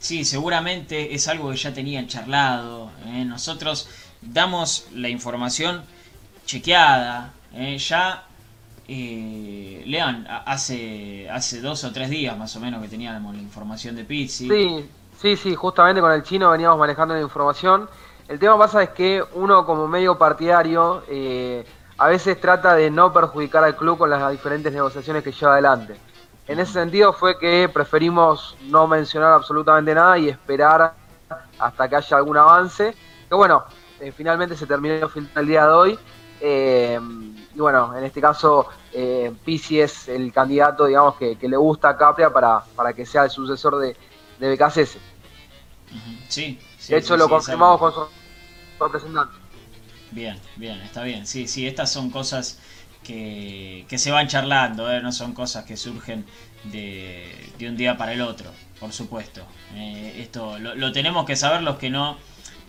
sí, seguramente es algo que ya tenían charlado. Nosotros damos la información chequeada. Eh, ya, eh, Lean, hace, hace dos o tres días más o menos que teníamos la información de Pizzi. Sí, sí, sí, justamente con el chino veníamos manejando la información. El tema pasa es que uno como medio partidario eh, a veces trata de no perjudicar al club con las diferentes negociaciones que lleva adelante. En ese sentido fue que preferimos no mencionar absolutamente nada y esperar hasta que haya algún avance. Que bueno, eh, finalmente se terminó el día de hoy. Eh, y bueno, en este caso, eh, Pisi es el candidato, digamos, que, le gusta a Capria para, para que sea el sucesor de, de BKCS. Sí, De hecho, lo confirmamos con su representante. Bien, bien, está bien. Sí, sí, estas son cosas que, que se van charlando, no son cosas que surgen de, de, un día para el otro, por supuesto. esto lo, lo, tenemos que saber los que no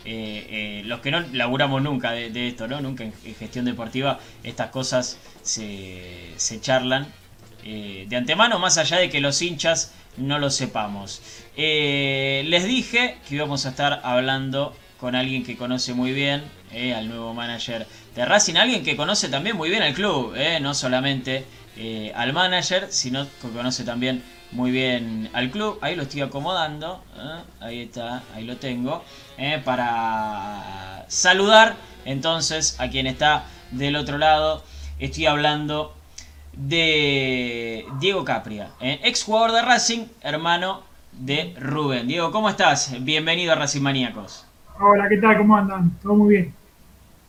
eh, eh, los que no laburamos nunca de, esto, ¿no? Nunca en, gestión deportiva, estas cosas se, charlan eh, de antemano, más allá de que los hinchas no lo sepamos. les dije que íbamos a estar hablando con alguien que conoce muy bien al nuevo manager de Racing, alguien que conoce también muy bien al club, no solamente al manager, sino que conoce también muy bien al club. Ahí lo estoy acomodando. Ahí está, ahí lo tengo. ¿Eh? para saludar entonces a quien está del otro lado. Estoy hablando de Diego Capria, ¿eh? ex jugador de Racing, hermano de Rubén. Diego, ¿cómo estás? Bienvenido a Racing Maníacos. Hola, ¿qué tal? ¿Cómo andan? Todo muy bien.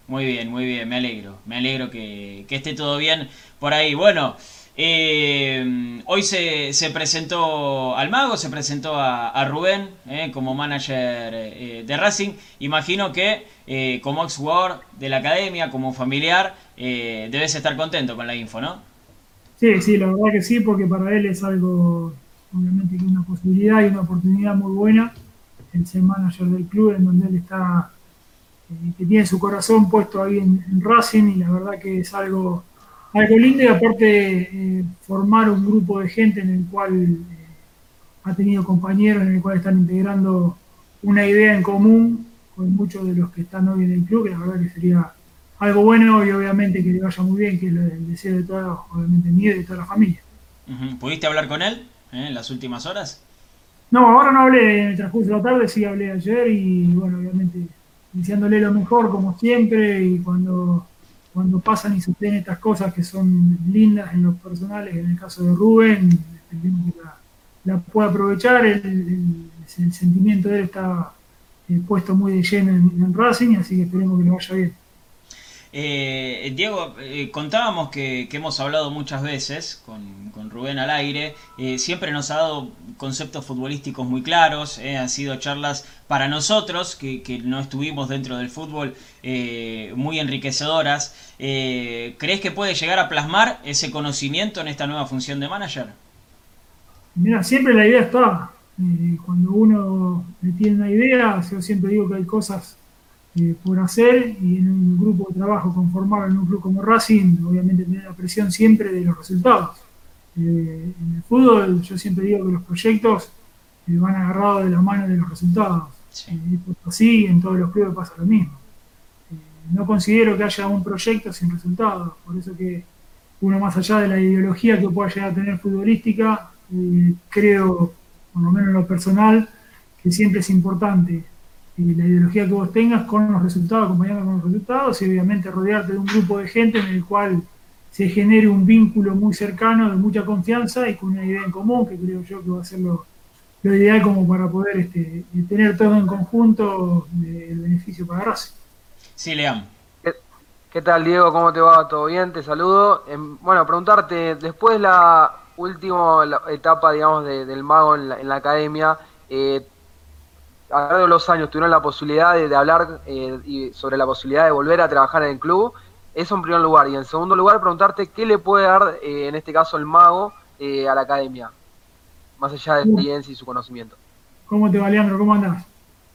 Muy bien, muy bien, me alegro. Me alegro que, que esté todo bien por ahí. Bueno, eh, hoy se, se, presentó al Mago, se presentó a, Rubén eh, como manager eh, de Racing. Imagino que como ex jugador de la academia, como familiar, debes estar contento con la info, ¿no? Sí, sí, la verdad que sí, porque para él es algo, obviamente, que una posibilidad y una oportunidad muy buena el ser manager del club, en donde él está, que tiene su corazón puesto ahí en Racing y la verdad que es algo algo lindo y aparte eh, formar un grupo de gente en el cual eh, ha tenido compañeros, en el cual están integrando una idea en común con muchos de los que están hoy en el club, que la verdad que sería algo bueno y obviamente que le vaya muy bien, que es el deseo de toda, obviamente mío y de toda la familia. ¿Pudiste hablar con él eh, en las últimas horas? No, ahora no hablé en el transcurso de la tarde, sí hablé ayer y bueno, obviamente iniciándole lo mejor como siempre y cuando cuando pasan y suceden estas cosas que son lindas en los personales, en el caso de Rubén, que la, pueda aprovechar, el, sentimiento de él está eh, puesto muy de lleno en, Racing, así que esperemos que le vaya bien. Eh, Diego, eh, contábamos que, hemos hablado muchas veces con, con Rubén al aire, eh, siempre nos ha dado conceptos futbolísticos muy claros, han sido charlas para nosotros que, que, no estuvimos dentro del fútbol muy enriquecedoras. ¿Crees que puede llegar a plasmar ese conocimiento en esta nueva función de manager? Mira, siempre la idea está. cuando uno tiene una idea, yo siempre digo que hay cosas eh, por hacer y en un grupo de trabajo conformado en un club como Racing, obviamente tener la presión siempre de los resultados. Eh, en el fútbol yo siempre digo que los proyectos eh, van agarrados de la mano de los resultados. Y así en todos los clubes pasa lo mismo. no considero que haya un proyecto sin resultados, por eso que uno más allá de la ideología que pueda llegar a tener futbolística, creo, por lo menos en lo personal, que siempre es importante la ideología que vos tengas con los resultados, acompañando con los resultados y obviamente rodearte de un grupo de gente en el cual se genere un vínculo muy cercano, de mucha confianza y con una idea en común, que creo yo que va a ser lo, ideal como para poder este, tener todo en conjunto el beneficio para Racing. Sí, Leam. ¿Qué, tal, Diego? ¿Cómo te va? ¿Todo bien? Te saludo. Em, bueno, preguntarte, después de la última etapa, digamos, del mago en la, academia, eh, a lo largo de los años tuvieron la posibilidad de, hablar eh, sobre la posibilidad de volver a trabajar en el club. Eso en primer lugar. Y en segundo lugar, preguntarte qué le puede dar, eh, en este caso, el mago eh, a la academia, más allá de experiencia y su conocimiento. ¿Cómo te va, Leandro? ¿Cómo andás?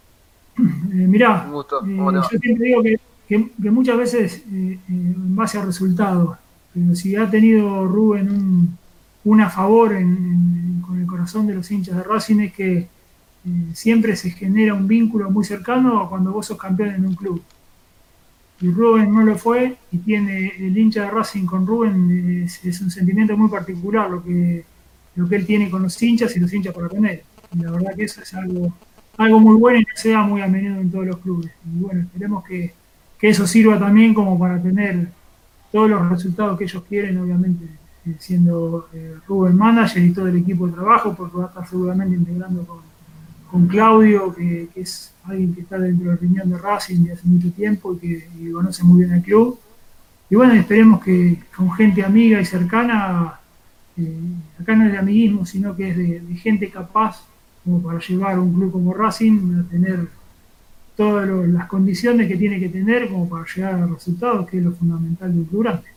mirá, yo siempre digo que, muchas veces, en base a resultados, pero si ha tenido Rubén un, un a favor con el corazón de los hinchas de Racing es que siempre se genera un vínculo muy cercano cuando vos sos campeón en un club. Y Rubén no lo fue y tiene el hincha de Racing con Rubén es, un sentimiento muy particular lo que, lo que él tiene con los hinchas y los hinchas para con él. Y la verdad que eso es algo, algo muy bueno y no se da muy a menudo en todos los clubes. Y bueno, esperemos que, eso sirva también como para tener todos los resultados que ellos quieren, obviamente, eh, siendo eh, Rubén manager y todo el equipo de trabajo, porque va a estar seguramente integrando con con Claudio, que, es alguien que está dentro de la reunión de Racing de hace mucho tiempo y que conoce muy bien el club. Y bueno, esperemos que con gente amiga y cercana, eh, acá no es de amiguismo, sino que es de, gente capaz como para llevar un club como Racing a tener todas las condiciones que tiene que tener como para llegar a resultados, que es lo fundamental de un club grande.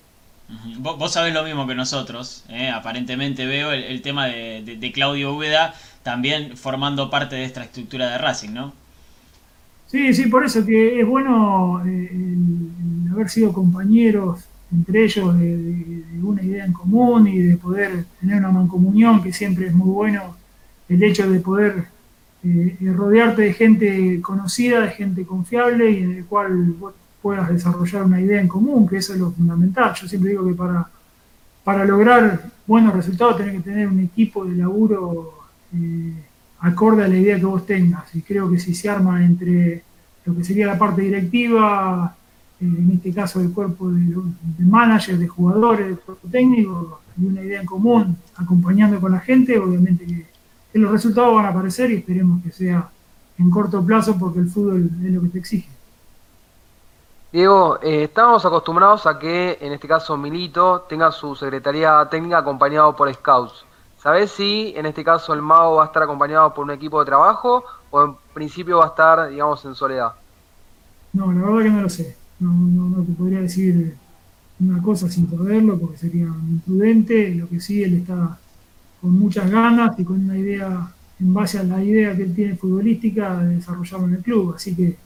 Vos, sabés lo mismo que nosotros, ¿eh? aparentemente veo el, tema de, Claudio Úbeda también formando parte de esta estructura de Racing, ¿no? Sí, sí, por eso que es bueno eh, haber sido compañeros entre ellos de, una idea en común y de poder tener una mancomunión, que siempre es muy bueno el hecho de poder eh, rodearte de gente conocida, de gente confiable y en el cual puedas desarrollar una idea en común, que eso es lo fundamental. Yo siempre digo que para, para lograr buenos resultados tenés que tener un equipo de laburo eh, acorde a la idea que vos tengas. Y creo que si se arma entre lo que sería la parte directiva, eh, en este caso del cuerpo de, de managers, de jugadores, del cuerpo técnico, y una idea en común, acompañando con la gente, obviamente que, los resultados van a aparecer y esperemos que sea en corto plazo porque el fútbol es lo que te exige. Diego, eh, estamos acostumbrados a que en este caso Milito tenga su secretaría técnica acompañado por scouts. ¿Sabes si en este caso el mago va a estar acompañado por un equipo de trabajo o en principio va a estar, digamos, en soledad? No, la verdad que no lo sé. No, no, te podría decir una cosa sin saberlo porque sería imprudente. Lo que sí, él está con muchas ganas y con una idea, en base a la idea que él tiene futbolística, de desarrollarlo en el club. Así que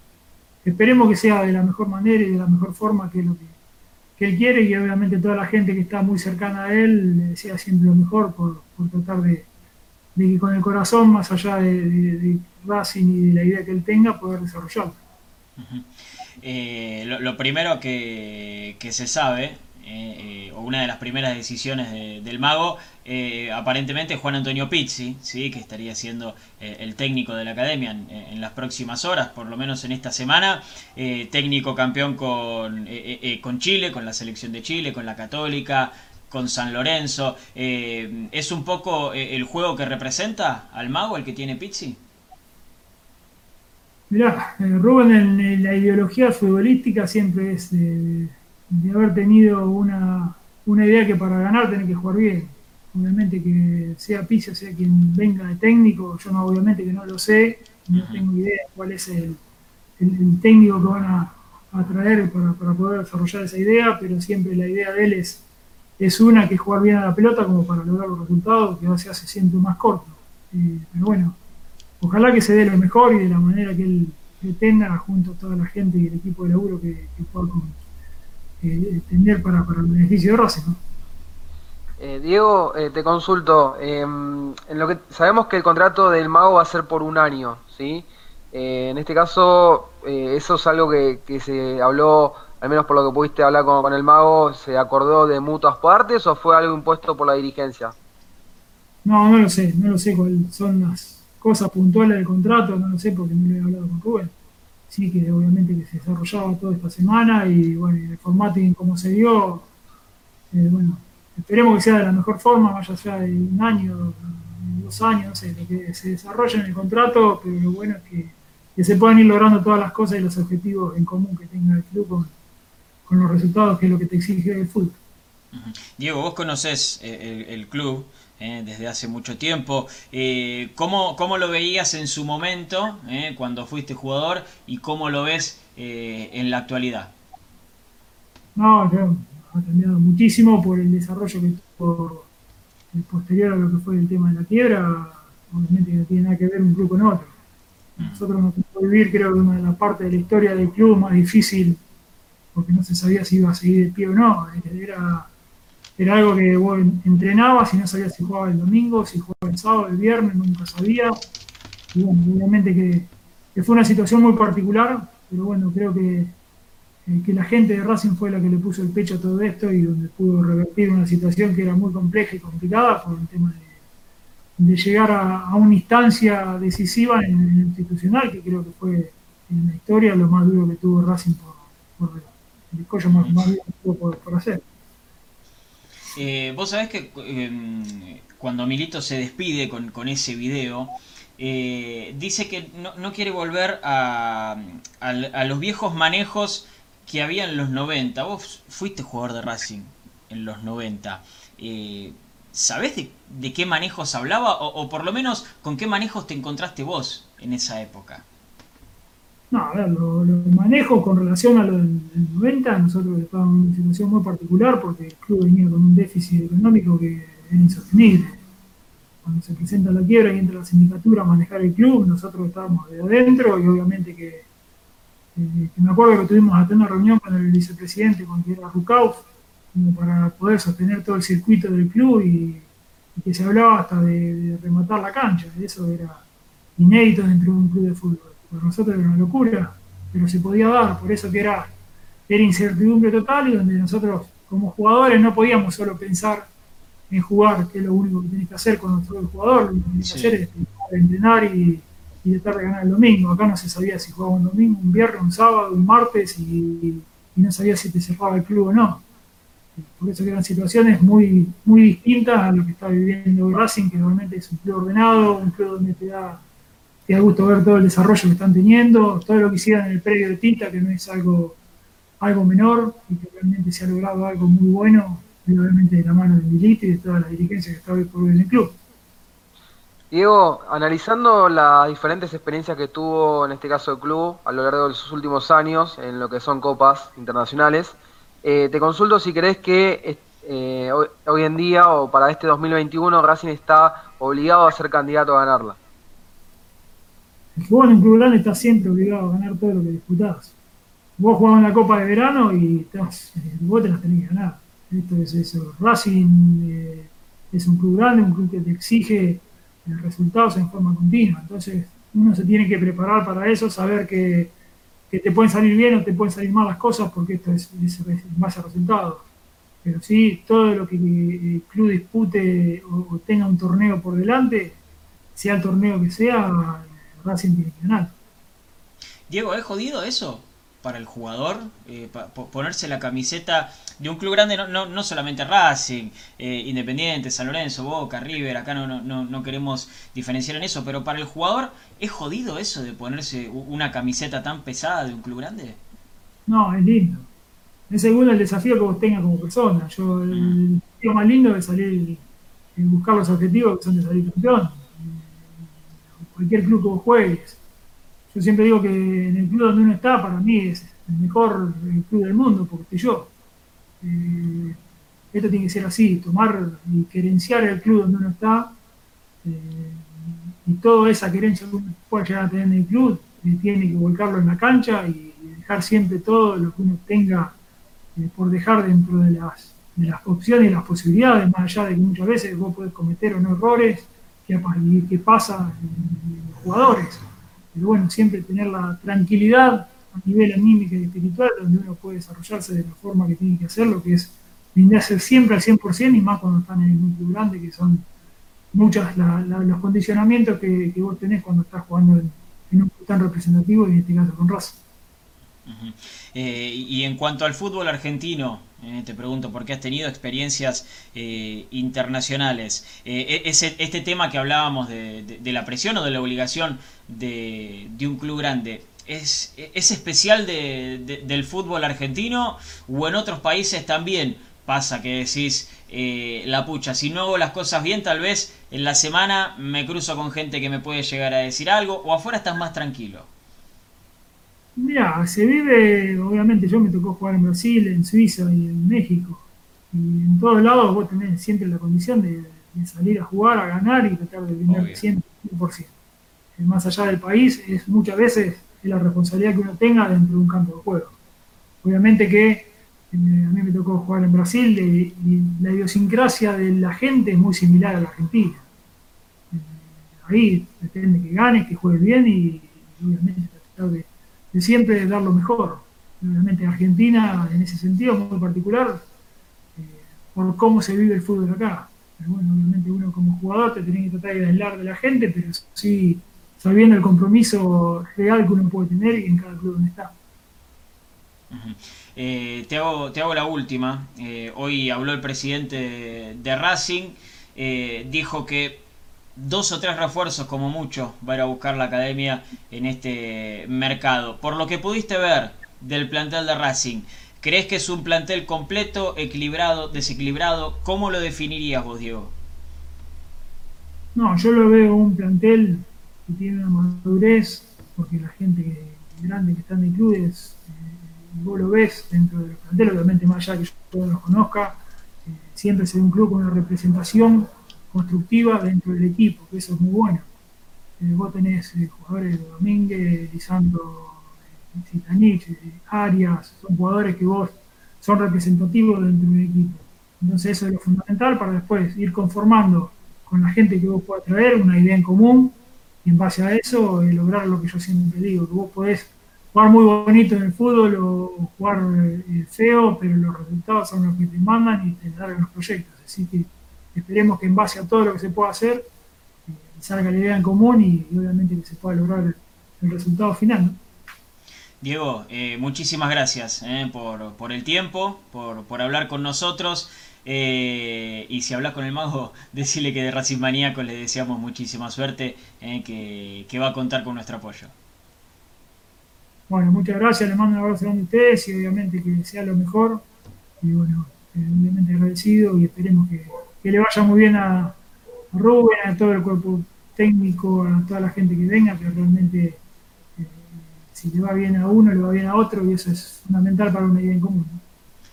esperemos que sea de la mejor manera y de la mejor forma que lo que, él quiere y obviamente toda la gente que está muy cercana a él le desea siempre lo mejor por, tratar de, que con el corazón, más allá de, Racing y de la idea que él tenga, poder desarrollarlo. Eh, lo, primero que, que se sabe eh, eh, o una de las primeras decisiones del mago, eh, aparentemente Juan Antonio Pizzi, ¿sí? que estaría siendo el técnico de la academia en, las próximas horas, por lo menos en esta semana, técnico campeón con, con Chile, con la selección de Chile, con la Católica, con San Lorenzo. ¿Es un poco el juego que representa al mago el que tiene Pizzi? Mirá, Rubén, en la ideología futbolística siempre es de haber tenido una, idea que para ganar tenés que jugar bien. Obviamente que sea Pizza, sea quien venga de técnico, yo no, obviamente que no lo sé, no tengo idea cuál es el, técnico que van a, traer para, poder desarrollar esa idea, pero siempre la idea de él es, es una que es jugar bien a la pelota como para lograr los resultados, que a veces hace siempre más corto. Eh, pero bueno, ojalá que se dé lo mejor y de la manera que él pretenda junto a toda la gente y el equipo de laburo que, que juega con, eh, tener para, para, el beneficio de Racing. Eh, Diego, eh, te consulto. Em, en lo que sabemos que el contrato del mago va a ser por un año, ¿sí? en este caso, eh, eso es algo que, se habló, al menos por lo que pudiste hablar con, el mago, ¿se acordó de mutuas partes o fue algo impuesto por la dirigencia? No, no lo sé, no lo sé cuáles son las cosas puntuales del contrato, no lo sé porque no lo he hablado con Rubén. Sí que obviamente que se desarrollaba toda esta semana y bueno, el formato y cómo se dio, eh, bueno, esperemos que sea de la mejor forma, vaya sea de un año, dos años, no sé, lo que se desarrolla en el contrato, pero lo bueno es que, se puedan ir logrando todas las cosas y los objetivos en común que tenga el club con, los resultados que es lo que te exige el fútbol. Diego, vos conocés eh, el, club eh, desde hace mucho tiempo. Eh, ¿cómo, ¿cómo, lo veías en su momento, cuando fuiste jugador, y cómo lo ves en la actualidad? No, creo ha cambiado muchísimo por el desarrollo que tuvo posterior a lo que fue el tema de la quiebra, obviamente no tiene nada que ver un club con otro. Nosotros nos tocó vivir, creo que una de las partes de la historia del club más difícil, porque no se sabía si iba a seguir el pie o no. Era, era algo que vos entrenabas y no sabías si jugaba el domingo, si jugaba el sábado, el viernes, nunca sabía. Y bueno, obviamente que, fue una situación muy particular, pero bueno, creo que eh, que la gente de Racing fue la que le puso el pecho a todo esto y donde pudo revertir una situación que era muy compleja y complicada por el tema de, llegar a, una instancia decisiva en, el institucional, que creo que fue en la historia lo más duro que tuvo Racing por, el collo más, duro que tuvo por, hacer. Eh, vos sabés que em, cuando Milito se despide con, ese video, eh, dice que no, quiere volver a, a, los viejos manejos que había en los 90. Vos fuiste jugador de Racing en los 90. Eh, ¿Sabés de, qué manejos hablaba? O, por lo menos, ¿con qué manejos te encontraste vos en esa época? No, a ver, los manejos con relación a los del 90, nosotros estábamos en una situación muy particular porque el club venía con un déficit económico que era insostenible. Cuando se presenta la quiebra y entra la sindicatura a manejar el club, nosotros estábamos de adentro y obviamente que eh, me acuerdo que tuvimos hasta una reunión con el vicepresidente, con que era Rucauf, para poder sostener todo el circuito del club y, que se hablaba hasta de, rematar la cancha. Eso era inédito dentro de un club de fútbol. Para nosotros era una locura, pero se podía dar, por eso que era, era incertidumbre total y donde nosotros como jugadores no podíamos solo pensar en jugar, que es lo único que tenés que hacer cuando sos el jugador, lo que tenés que hacer es entrenar y y tratar de ganar el domingo. Acá no se sabía si jugaba un domingo, un viernes, un sábado, un martes y, no sabía si te cerraba el club o no. Por eso que eran situaciones muy, muy distintas a lo que está viviendo Racing, que normalmente es un club ordenado, un club donde te da, te da gusto ver todo el desarrollo que están teniendo, todo lo que hicieron en el predio de Tinta, que no es algo, algo menor y que realmente se ha logrado algo muy bueno, realmente de la mano de Milito y de toda la dirigencia que está hoy por hoy en el club. Diego, analizando las diferentes experiencias que tuvo en este caso el club a lo largo de sus últimos años en lo que son copas internacionales, eh, te consulto si crees que eh, hoy, en día o para este 2021 Racing está obligado a ser candidato a ganarla. El en un club grande está siempre obligado a ganar todo lo que disputás. Vos jugás en la Copa de Verano y estás, vos te las tenés que ganar. Esto es eso. Racing eh, es un club grande, un club que te exige resultados en forma continua. Entonces, uno se tiene que preparar para eso, saber que, te pueden salir bien o te pueden salir mal las cosas, porque esto es, en base a resultados. Pero sí, todo lo que el club dispute o, tenga un torneo por delante, sea el torneo que sea, Que ganar. Diego, ¿es jodido eso? para el jugador, eh, ponerse la camiseta de un club grande, no, no, no solamente Racing, eh, Independiente, San Lorenzo, Boca, River, acá no, no, no queremos diferenciar en eso, pero para el jugador, ¿es jodido eso de ponerse una camiseta tan pesada de un club grande? No, es lindo. Es según el desafío que vos tengas como persona. Yo, el mm. desafío más lindo es salir y buscar los objetivos que son de salir campeón. Cualquier club que vos juegues yo siempre digo que en el club donde uno está, para mí es el mejor club del mundo, porque yo. Eh, esto tiene que ser así, tomar y querenciar el club donde uno está, eh, y toda esa querencia que uno pueda llegar a tener en el club, eh, tiene que volcarlo en la cancha y dejar siempre todo lo que uno tenga por dejar dentro de las, de las opciones y las posibilidades, más allá de que muchas veces vos podés cometer o no errores que, que pasa en los jugadores pero bueno, siempre tener la tranquilidad a nivel anímico y espiritual, donde uno puede desarrollarse de la forma que tiene que hacerlo, que es brindarse siempre al 100% y más cuando están en el club grande, que son muchos los condicionamientos que, vos tenés cuando estás jugando en, un club tan representativo y en este caso con Raza. Eh, y en cuanto al fútbol argentino, eh, te pregunto, porque has tenido experiencias eh, internacionales. E-, este tema que hablábamos de, la presión o de la obligación de, un club grande, ¿es, es especial del fútbol argentino o en otros países también pasa que decís, la pucha, si no hago las cosas bien, tal vez en la semana me cruzo con gente que me puede llegar a decir algo o afuera estás más tranquilo? Mira, se vive, obviamente yo me tocó jugar en Brasil, en Suiza y en México. Y en todos lados vos tenés siempre la condición de, salir a jugar, a ganar y tratar de ganar 100%. Más allá del país, es muchas veces es la responsabilidad que uno tenga dentro de un campo de juego. Obviamente que eh, a mí me tocó jugar en Brasil y la idiosincrasia de la gente es muy similar a la Argentina. Eh, ahí depende que gane, que juegue bien y, obviamente tratar de de siempre dar lo mejor. Obviamente Argentina, en ese sentido, muy particular, eh, por cómo se vive el fútbol acá. Pero bueno, obviamente uno como jugador te tiene que tratar de aislar de la gente, pero sí sabiendo el compromiso real que uno puede tener y en cada club donde está. Eh, te, hago, te hago la última. Eh, hoy habló el presidente de Racing, dijo que dos o tres refuerzos como mucho va a ir a buscar la academia en este mercado. Por lo que pudiste ver del plantel de Racing, ¿crees que es un plantel completo, equilibrado, desequilibrado? ¿Cómo lo definirías vos, Diego? No, yo lo veo un plantel que tiene una madurez, porque la gente grande que está en el club eh, vos lo ves dentro del plantel, obviamente más allá que yo no lo conozca, eh, siempre se ve un club con una representación constructiva dentro del equipo, que eso es muy bueno. Eh, vos tenés eh, jugadores de Domínguez, Lisandro, Citanich, eh, Arias, son jugadores que vos son representativos dentro del equipo. Entonces eso es lo fundamental para después ir conformando con la gente que vos puedas traer una idea en común y en base a eso lograr lo que yo siempre digo, que vos podés jugar muy bonito en el fútbol o jugar feo, pero los resultados son los que te mandan y te dan los proyectos. Así que Esperemos que en base a todo lo que se pueda hacer eh, salga la idea en común y, obviamente que se pueda lograr el, resultado final. Diego, eh, muchísimas gracias eh, por, el tiempo, por, hablar con nosotros. y si hablas con el mago, decirle que de Racing Maníaco le deseamos muchísima suerte, que, que, va a contar con nuestro apoyo. Bueno, muchas gracias, le mando un abrazo a ustedes y obviamente que sea lo mejor. Y bueno, obviamente agradecido y esperemos que, que le vaya muy bien a, Rubén, a todo el cuerpo técnico, a toda la gente que venga, que realmente eh, si le va bien a uno, le va bien a otro y eso es fundamental para una idea en común.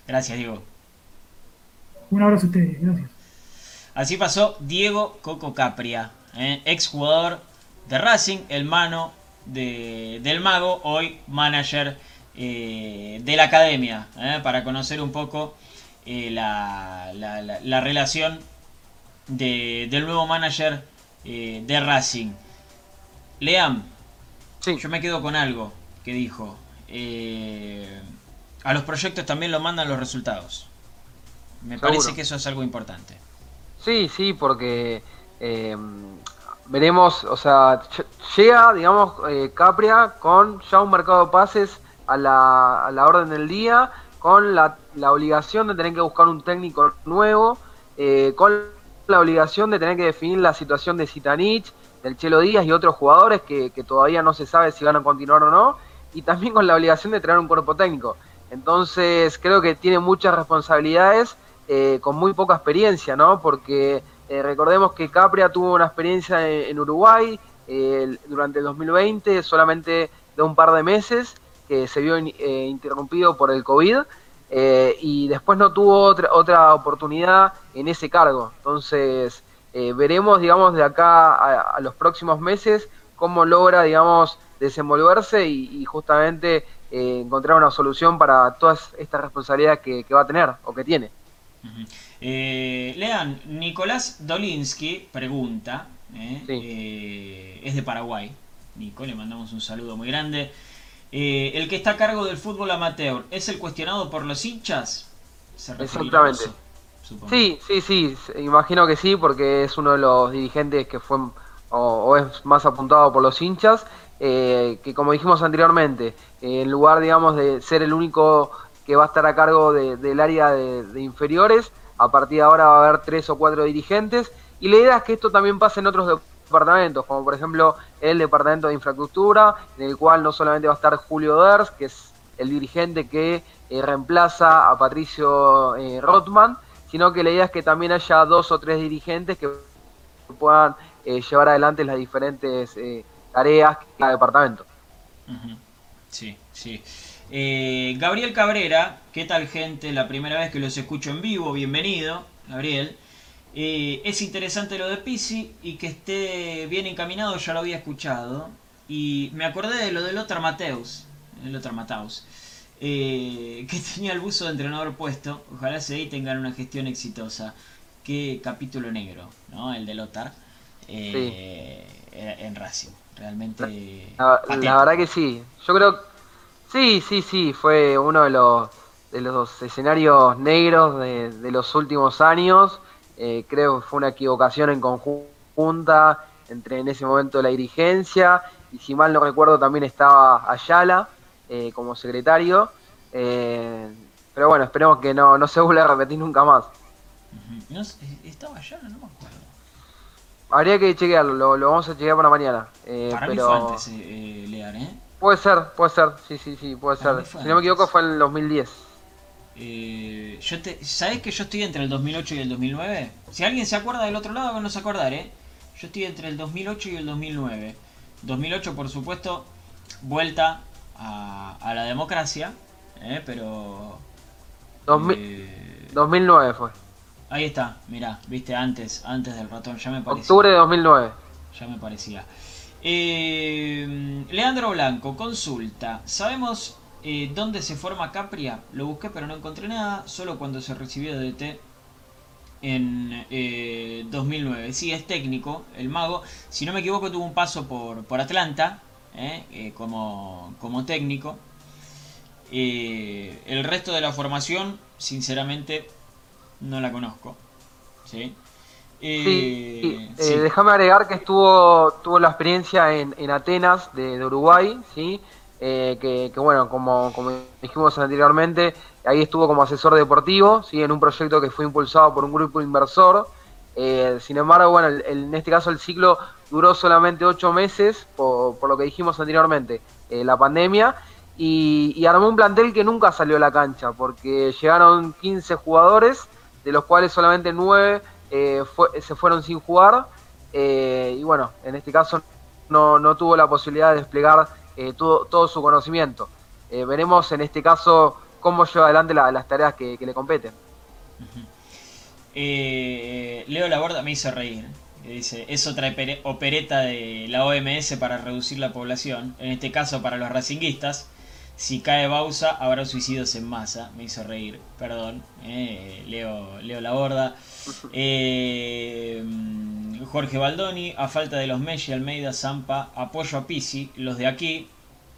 Gracias, Diego. Un abrazo a ustedes, gracias. Así pasó Diego Coco Capria, eh, ex jugador de Racing, el mano del mago, hoy manager eh, de la academia, para conocer un poco eh, la, la, relación del nuevo manager eh, de Racing. Leam, yo me quedo con algo que dijo. Eh, a los proyectos también lo mandan los resultados. Me parece que eso es algo importante. Sí, sí, porque veremos, o sea, llega, digamos, Capria con ya un mercado de pases a la, a la orden del día con la, obligación de tener que buscar un técnico nuevo, eh, con la obligación de tener que definir la situación de Zitanich, del Chelo Díaz y otros jugadores que, todavía no se sabe si van a continuar o no, y también con la obligación de traer un cuerpo técnico. Entonces creo que tiene muchas responsabilidades eh, con muy poca experiencia, ¿no? Porque eh, recordemos que Capria tuvo una experiencia en, Uruguay durante el 2020, solamente de un par de meses, que se vio eh, interrumpido por el COVID eh, y después no tuvo otra, otra oportunidad en ese cargo. Entonces, eh, veremos, digamos, de acá a, los próximos meses cómo logra, digamos, desenvolverse y, justamente encontrar una solución para todas estas responsabilidades que, va a tener o que tiene. Lean, Nicolás Dolinsky pregunta, es de Paraguay, Nico, le mandamos un saludo muy grande. Eh, el que está a cargo del fútbol amateur, ¿es el cuestionado por los hinchas? Exactamente. sí, sí, sí, imagino que sí, porque es uno de los dirigentes que fue o, es más apuntado por los hinchas, eh, que como dijimos anteriormente, en lugar, digamos, de ser el único que va a estar a cargo del área de, inferiores, a partir de ahora va a haber tres o cuatro dirigentes, y la idea es que esto también pase en otros departamentos, como por ejemplo el departamento de infraestructura, en el cual no solamente va a estar Julio Ders, que es el dirigente que eh, reemplaza a Patricio eh, Rothman, sino que la idea es que también haya dos o tres dirigentes que puedan eh, llevar adelante las diferentes tareas de cada departamento. Sí, sí. Gabriel Cabrera, ¿qué tal gente? La primera vez que los escucho en vivo, bienvenido, Gabriel. Es interesante lo de Pisi y que esté bien encaminado, ya lo había escuchado. Y me acordé de lo del Lothar Mateus, el Mateus, eh, que tenía el buzo de entrenador puesto. Ojalá se ahí tengan una gestión exitosa. Qué capítulo negro, ¿no? El de Lothar eh, en Racing. Realmente. La, verdad que sí. Yo creo. Sí, sí, sí. Fue uno de los, de los escenarios negros de, los últimos años. Eh, creo que fue una equivocación en conjunta entre en ese momento la dirigencia. Y si mal no recuerdo, también estaba Ayala eh, como secretario. Eh, pero bueno, esperemos que no, se vuelva a repetir nunca más. ¿Estaba allá? No me acuerdo. Habría que chequearlo, lo, vamos a chequear para mañana. Eh, para pero... mí fue antes, Lear, ¿eh? Puede ser, puede ser, sí, sí, sí, puede ser. Si no me equivoco fue en el 2010. Eh, yo te, ¿Sabes que yo estoy entre el 2008 y el 2009? Si alguien se acuerda del otro lado, no se acordar, ¿eh? Yo estoy entre el 2008 y el 2009. 2008, por supuesto, vuelta a, la democracia, ¿eh? pero... 2009 fue. Ahí está, mirá, viste, antes, antes del ratón, ya me parecía. Octubre de 2009. Ya me parecía. Eh, Leandro Blanco, consulta. ¿Sabemos eh, dónde se forma Capria? Lo busqué pero no encontré nada, solo cuando se recibió de DT en 2009. Sí, es técnico, el mago. Si no me equivoco, tuvo un paso por, por Atlanta, ¿eh? Eh, como, como, técnico. Eh, el resto de la formación, sinceramente, no la conozco. ¿sí? Déjame agregar que estuvo tuvo la experiencia en, en Atenas de, Uruguay, ¿sí? Que, bueno, como, dijimos anteriormente, ahí estuvo como asesor deportivo, en un proyecto que fue impulsado por un grupo inversor. sin embargo, bueno, en este caso el ciclo duró solamente ocho meses, por, lo que dijimos anteriormente, eh, la pandemia, y, armó un plantel que nunca salió a la cancha, porque llegaron 15 jugadores, de los cuales solamente 9 eh, se fueron sin jugar, eh, y bueno, en este caso no tuvo la posibilidad de desplegar todo, todo, su conocimiento. veremos en este caso cómo lleva adelante las tareas que, le competen. Leo Laborda me hizo reír dice, es otra opereta de la OMS para reducir la población, en este caso para los racinguistas. Si cae Bausa, habrá suicidios en masa. Me hizo reír, perdón. Eh, Leo, Leo la borda. Eh, Jorge Baldoni, a falta de los Messi, Almeida, Zampa, apoyo a Pisi. Los de aquí,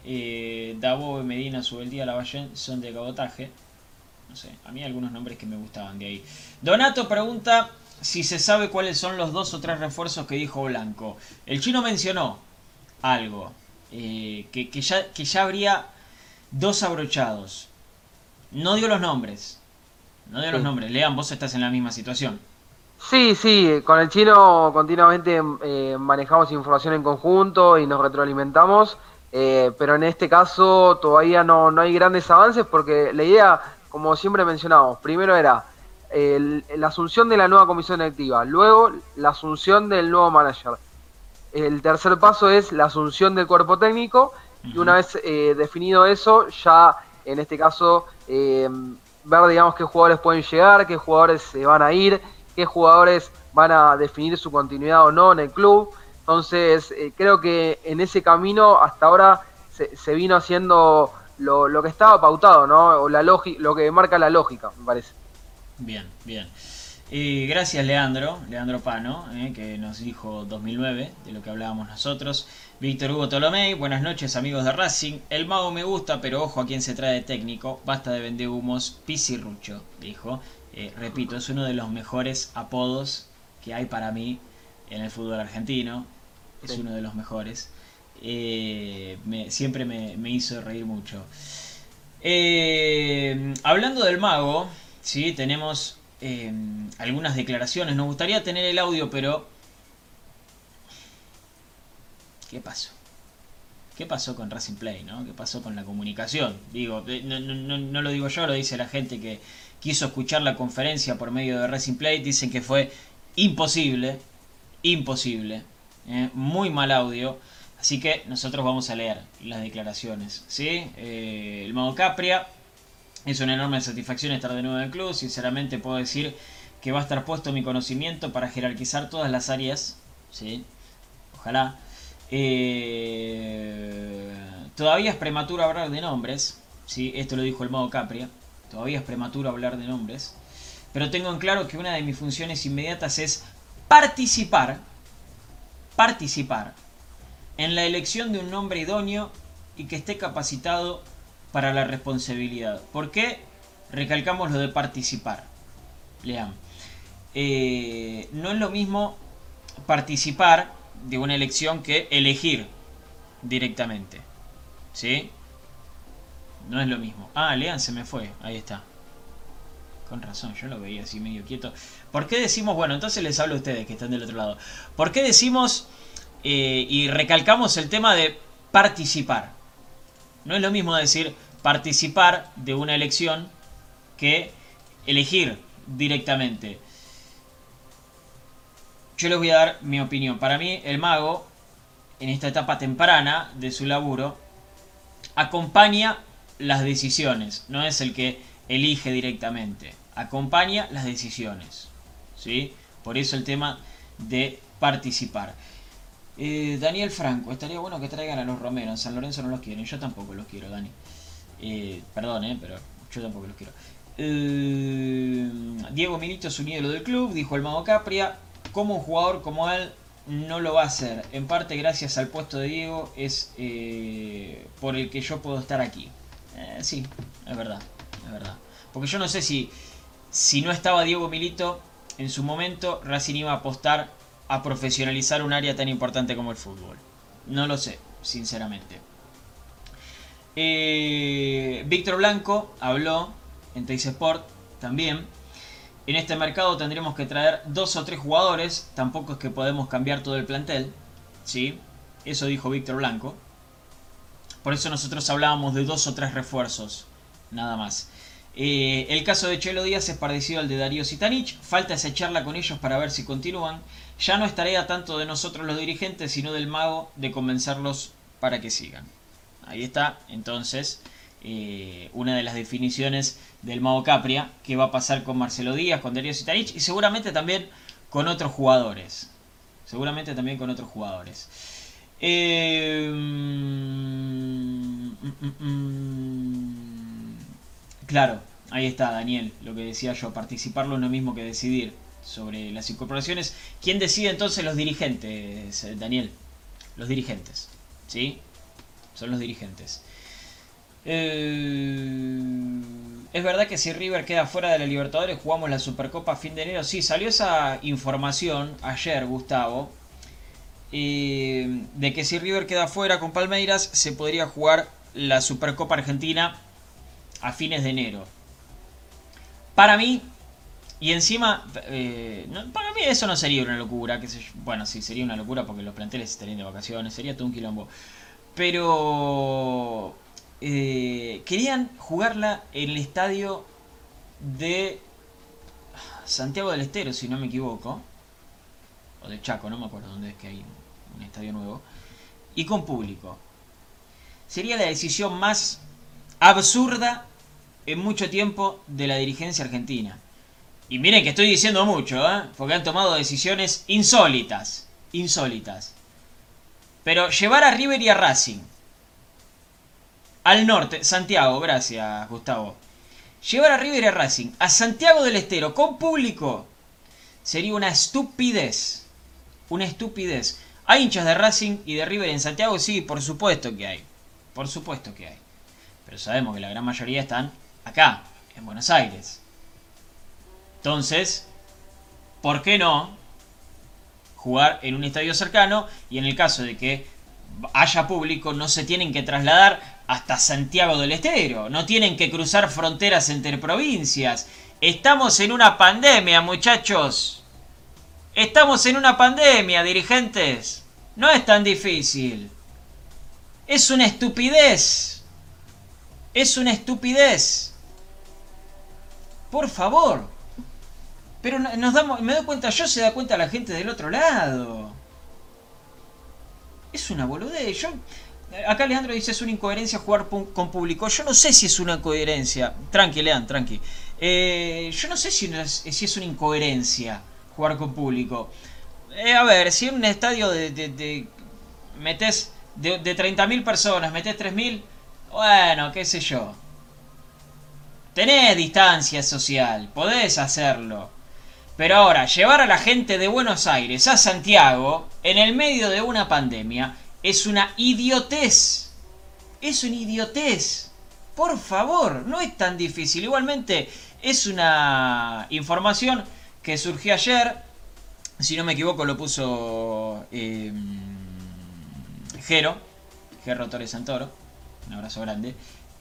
eh, Davo, Medina, Subeldía, Lavallén, son de cabotaje. No sé, a mí algunos nombres que me gustaban de ahí. Donato pregunta si se sabe cuáles son los dos o tres refuerzos que dijo Blanco. El chino mencionó algo, eh, que, ya, que ya habría dos abrochados. No dio los nombres. No dio los nombres. Lean, vos estás en la misma situación. Sí, sí, con el chino continuamente eh, manejamos información en conjunto y nos retroalimentamos, eh, pero en este caso todavía no, no hay grandes avances porque la idea, como siempre mencionamos, primero era la asunción de la nueva comisión directiva, luego la asunción del nuevo manager. El tercer paso es la asunción del cuerpo técnico y una vez eh, definido eso, ya en este caso eh, ver digamos qué jugadores pueden llegar, qué jugadores se van a ir, qué jugadores van a definir su continuidad o no en el club. Entonces eh, creo que en ese camino hasta ahora se, vino haciendo lo, lo, que estaba pautado, ¿no? O la lo que marca la lógica, me parece. Bien, bien. Y gracias Leandro, Leandro Pano, eh, que nos dijo 2009, de lo que hablábamos nosotros. Víctor Hugo Tolomei, buenas noches amigos de Racing. El mago me gusta, pero ojo a quien se trae de técnico. Basta de vender humos, pisirrucho, dijo. Eh, repito, es uno de los mejores apodos que hay para mí en el fútbol argentino. Es uno de los mejores. Eh, siempre me, me, hizo reír mucho. hablando del mago, ¿sí? tenemos Em, algunas declaraciones. Nos gustaría tener el audio, pero... ¿Qué pasó? ¿Qué pasó con Racing Play? ¿Qué pasó con la comunicación? Digo, eh, no, lo digo yo, lo dice la gente que quiso escuchar la conferencia por medio de Racing Play. Dicen que fue imposible, imposible, ¿eh? muy mal audio. Así que nosotros vamos a leer las declaraciones. ¿sí? Eh, el Mago Capria es una enorme satisfacción estar de nuevo en el club. Sinceramente puedo decir que va a estar puesto mi conocimiento para jerarquizar todas las áreas. ¿sí? Ojalá. Eh, todavía es prematuro hablar de nombres. ¿sí? Esto lo dijo el modo Capria. Todavía es prematuro hablar de nombres. Pero tengo en claro que una de mis funciones inmediatas es participar. Participar en la elección de un nombre idóneo y que esté capacitado para la responsabilidad. ¿Por qué recalcamos lo de participar? Lean. Eh, no es lo mismo participar de una elección que elegir directamente. ¿Sí? No es lo mismo. Ah, Lean se me fue. Ahí está. Con razón, yo lo veía así medio quieto. ¿Por qué decimos, bueno, entonces les hablo a ustedes que están del otro lado. ¿Por qué decimos eh, y recalcamos el tema de participar? No es lo mismo decir participar de una elección que elegir directamente. Yo les voy a dar mi opinión. Para mí, el mago, en esta etapa temprana de su laburo, acompaña las decisiones. No es el que elige directamente. Acompaña las decisiones. ¿sí? Por eso el tema de participar. Eh, Daniel Franco, estaría bueno que traigan a los Romero. En San Lorenzo no los quieren. Yo tampoco los quiero, Dani. Eh, perdón, eh, pero yo tampoco los quiero. Eh, Diego Milito es un ídolo del club, dijo el Mago Capria. Como un jugador como él no lo va a hacer. En parte gracias al puesto de Diego es por el que yo puedo estar aquí. sí, es verdad, es verdad. Porque yo no sé si, si no estaba Diego Milito en su momento, Racing iba a apostar a profesionalizar un área tan importante como el fútbol. No lo sé, sinceramente. Eh, Víctor Blanco habló en Teis Sport también. En este mercado tendremos que traer dos o tres jugadores. Tampoco es que podemos cambiar todo el plantel. ¿sí? Eso dijo Víctor Blanco. Por eso nosotros hablábamos de dos o tres refuerzos. Nada más. Eh, el caso de Chelo Díaz es parecido al de Darío Sitanich. Falta esa charla con ellos para ver si continúan. Ya no es tarea tanto de nosotros los dirigentes, sino del mago de convencerlos para que sigan. Ahí está, entonces, eh, una de las definiciones del Mago Capria, que va a pasar con Marcelo Díaz, con Darío Sitarich y seguramente también con otros jugadores. Seguramente también con otros jugadores. Eh, mm, mm, mm, claro, ahí está Daniel, lo que decía yo, participarlo es lo mismo que decidir sobre las incorporaciones. ¿Quién decide entonces los dirigentes, Daniel? Los dirigentes, ¿sí? son los dirigentes. Eh, es verdad que si River queda fuera de la Libertadores jugamos la Supercopa a fin de enero. Sí, salió esa información ayer, Gustavo, eh, de que si River queda fuera con Palmeiras se podría jugar la Supercopa Argentina a fines de enero. Para mí, y encima, eh, para mí eso no sería una locura. Que bueno, sí, sería una locura porque los planteles estarían de vacaciones, sería todo un quilombo. Pero eh, querían jugarla en el estadio de Santiago del Estero, si no me equivoco. O de Chaco, no me acuerdo dónde es que hay un estadio nuevo. Y con público. Sería la decisión más absurda en mucho tiempo de la dirigencia argentina. Y miren que estoy diciendo mucho, ¿eh? porque han tomado decisiones insólitas. Insólitas. Pero llevar a River y a Racing. Al norte, Santiago, gracias Gustavo. Llevar a River y a Racing a Santiago del Estero con público Sería una estupidez. Una estupidez. ¿Hay hinchas de Racing y de River en Santiago? Sí, por supuesto que hay. Por supuesto que hay. Pero sabemos que la gran mayoría están acá, en Buenos Aires. Entonces, ¿por qué no jugar en un estadio cercano? Y en el caso de que haya público, no se tienen que trasladar hasta Santiago del Estero. No tienen que cruzar fronteras entre provincias. Estamos en una pandemia, muchachos. Estamos en una pandemia, dirigentes. No es tan difícil. Es una estupidez. Es una estupidez. Por favor. Pero nos damos, me doy cuenta yo, se da cuenta la gente del otro lado. Es una boludez. Yo, acá Leandro dice es una incoherencia jugar con público. Yo no sé si es una coherencia. Tranqui, Leandro, tranqui. Eh, yo no sé si, es una incoherencia jugar con público. Eh, a ver, si en un estadio de, de, metes de, de 30.000 personas, metes 3.000, bueno, qué sé yo. Tenés distancia social, podés hacerlo. Pero ahora, llevar a la gente de Buenos Aires a Santiago en el medio de una pandemia es una idiotez. Es una idiotez. Por favor, no es tan difícil. Igualmente, es una información que surgió ayer. Si no me equivoco, lo puso eh, Jero, Jero Torres Santoro. Un abrazo grande.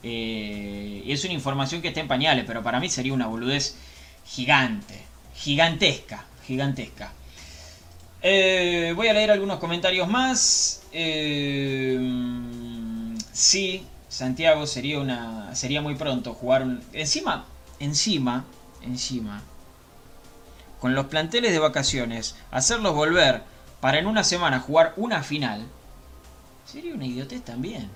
Eh, es una información que está en pañales, pero para mí sería una boludez gigante. Gigantesca, gigantesca. Eh, voy a leer algunos comentarios más. Eh, sí, Santiago sería una. sería muy pronto jugar un. Encima, encima, encima con los planteles de vacaciones, hacerlos volver para en una semana jugar una final, sería una idiotez también.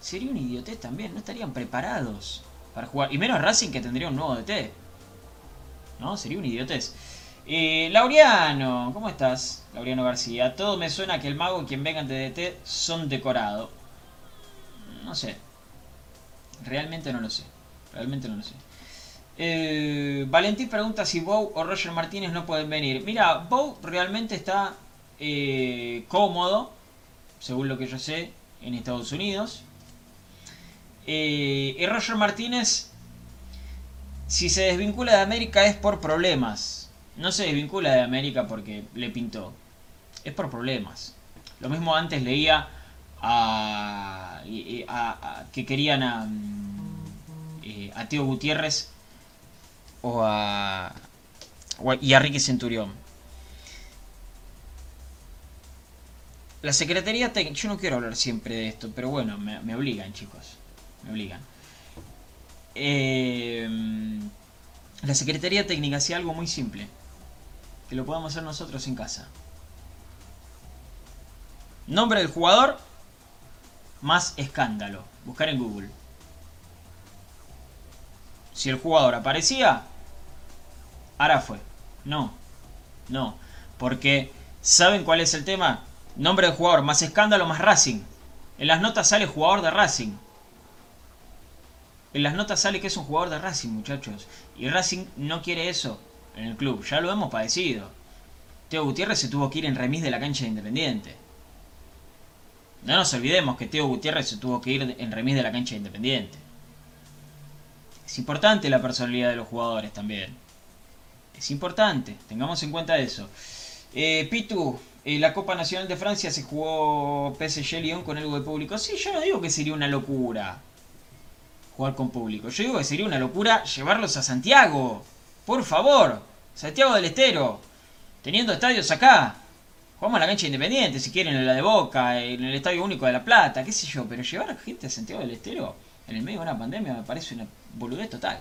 Sería una idiotez también, no estarían preparados para jugar. Y menos Racing que tendría un nuevo DT. ¿No? Sería una idiotez. Eh, Laureano, ¿cómo estás? Laureano García. Todo me suena que el mago y quien vengan de DT son decorados. No sé. Realmente no lo sé. Realmente no lo sé. Eh, Valentín pregunta si Bow o Roger Martínez no pueden venir. Mira, Bow realmente está eh, cómodo, según lo que yo sé, en Estados Unidos. Eh, y Roger Martínez, si se desvincula de América es por problemas. No se desvincula de América porque le pintó. Es por problemas. Lo mismo antes leía a, que querían a, mm, a Teo Gutiérrez o a, y a Ricky Centurión. La Secretaría Técnica, yo no quiero hablar siempre de esto, pero bueno, me, obligan chicos, me obligan. Eh, la Secretaría Técnica hacía algo muy simple, que lo podamos hacer nosotros en casa. Nombre del jugador más escándalo. Buscar en Google. Si el jugador aparecía, ahora fue. No, no. Porque, ¿saben cuál es el tema? Nombre del jugador, más escándalo, más Racing. En las notas sale jugador de Racing. En las notas sale que es un jugador de Racing, muchachos. Y Racing no quiere eso en el club. Ya lo hemos padecido. Teo Gutiérrez se tuvo que ir en remis de la cancha de Independiente. No nos olvidemos que Teo Gutiérrez se tuvo que ir en remis de la cancha de Independiente. Es importante la personalidad de los jugadores también. Es importante, tengamos en cuenta eso. Eh, Pitu, eh, la Copa Nacional de Francia se jugó PSG Lyon con algo de público. Sí, yo no digo que sería una locura jugar con público. Yo digo que sería una locura llevarlos a Santiago. Por favor, Santiago del Estero. Teniendo estadios acá. Jugamos a la cancha independiente, si quieren, en la de Boca, en el Estadio Único de La Plata, qué sé yo. Pero llevar a gente a Santiago del Estero en el medio de una pandemia me parece una boludez total.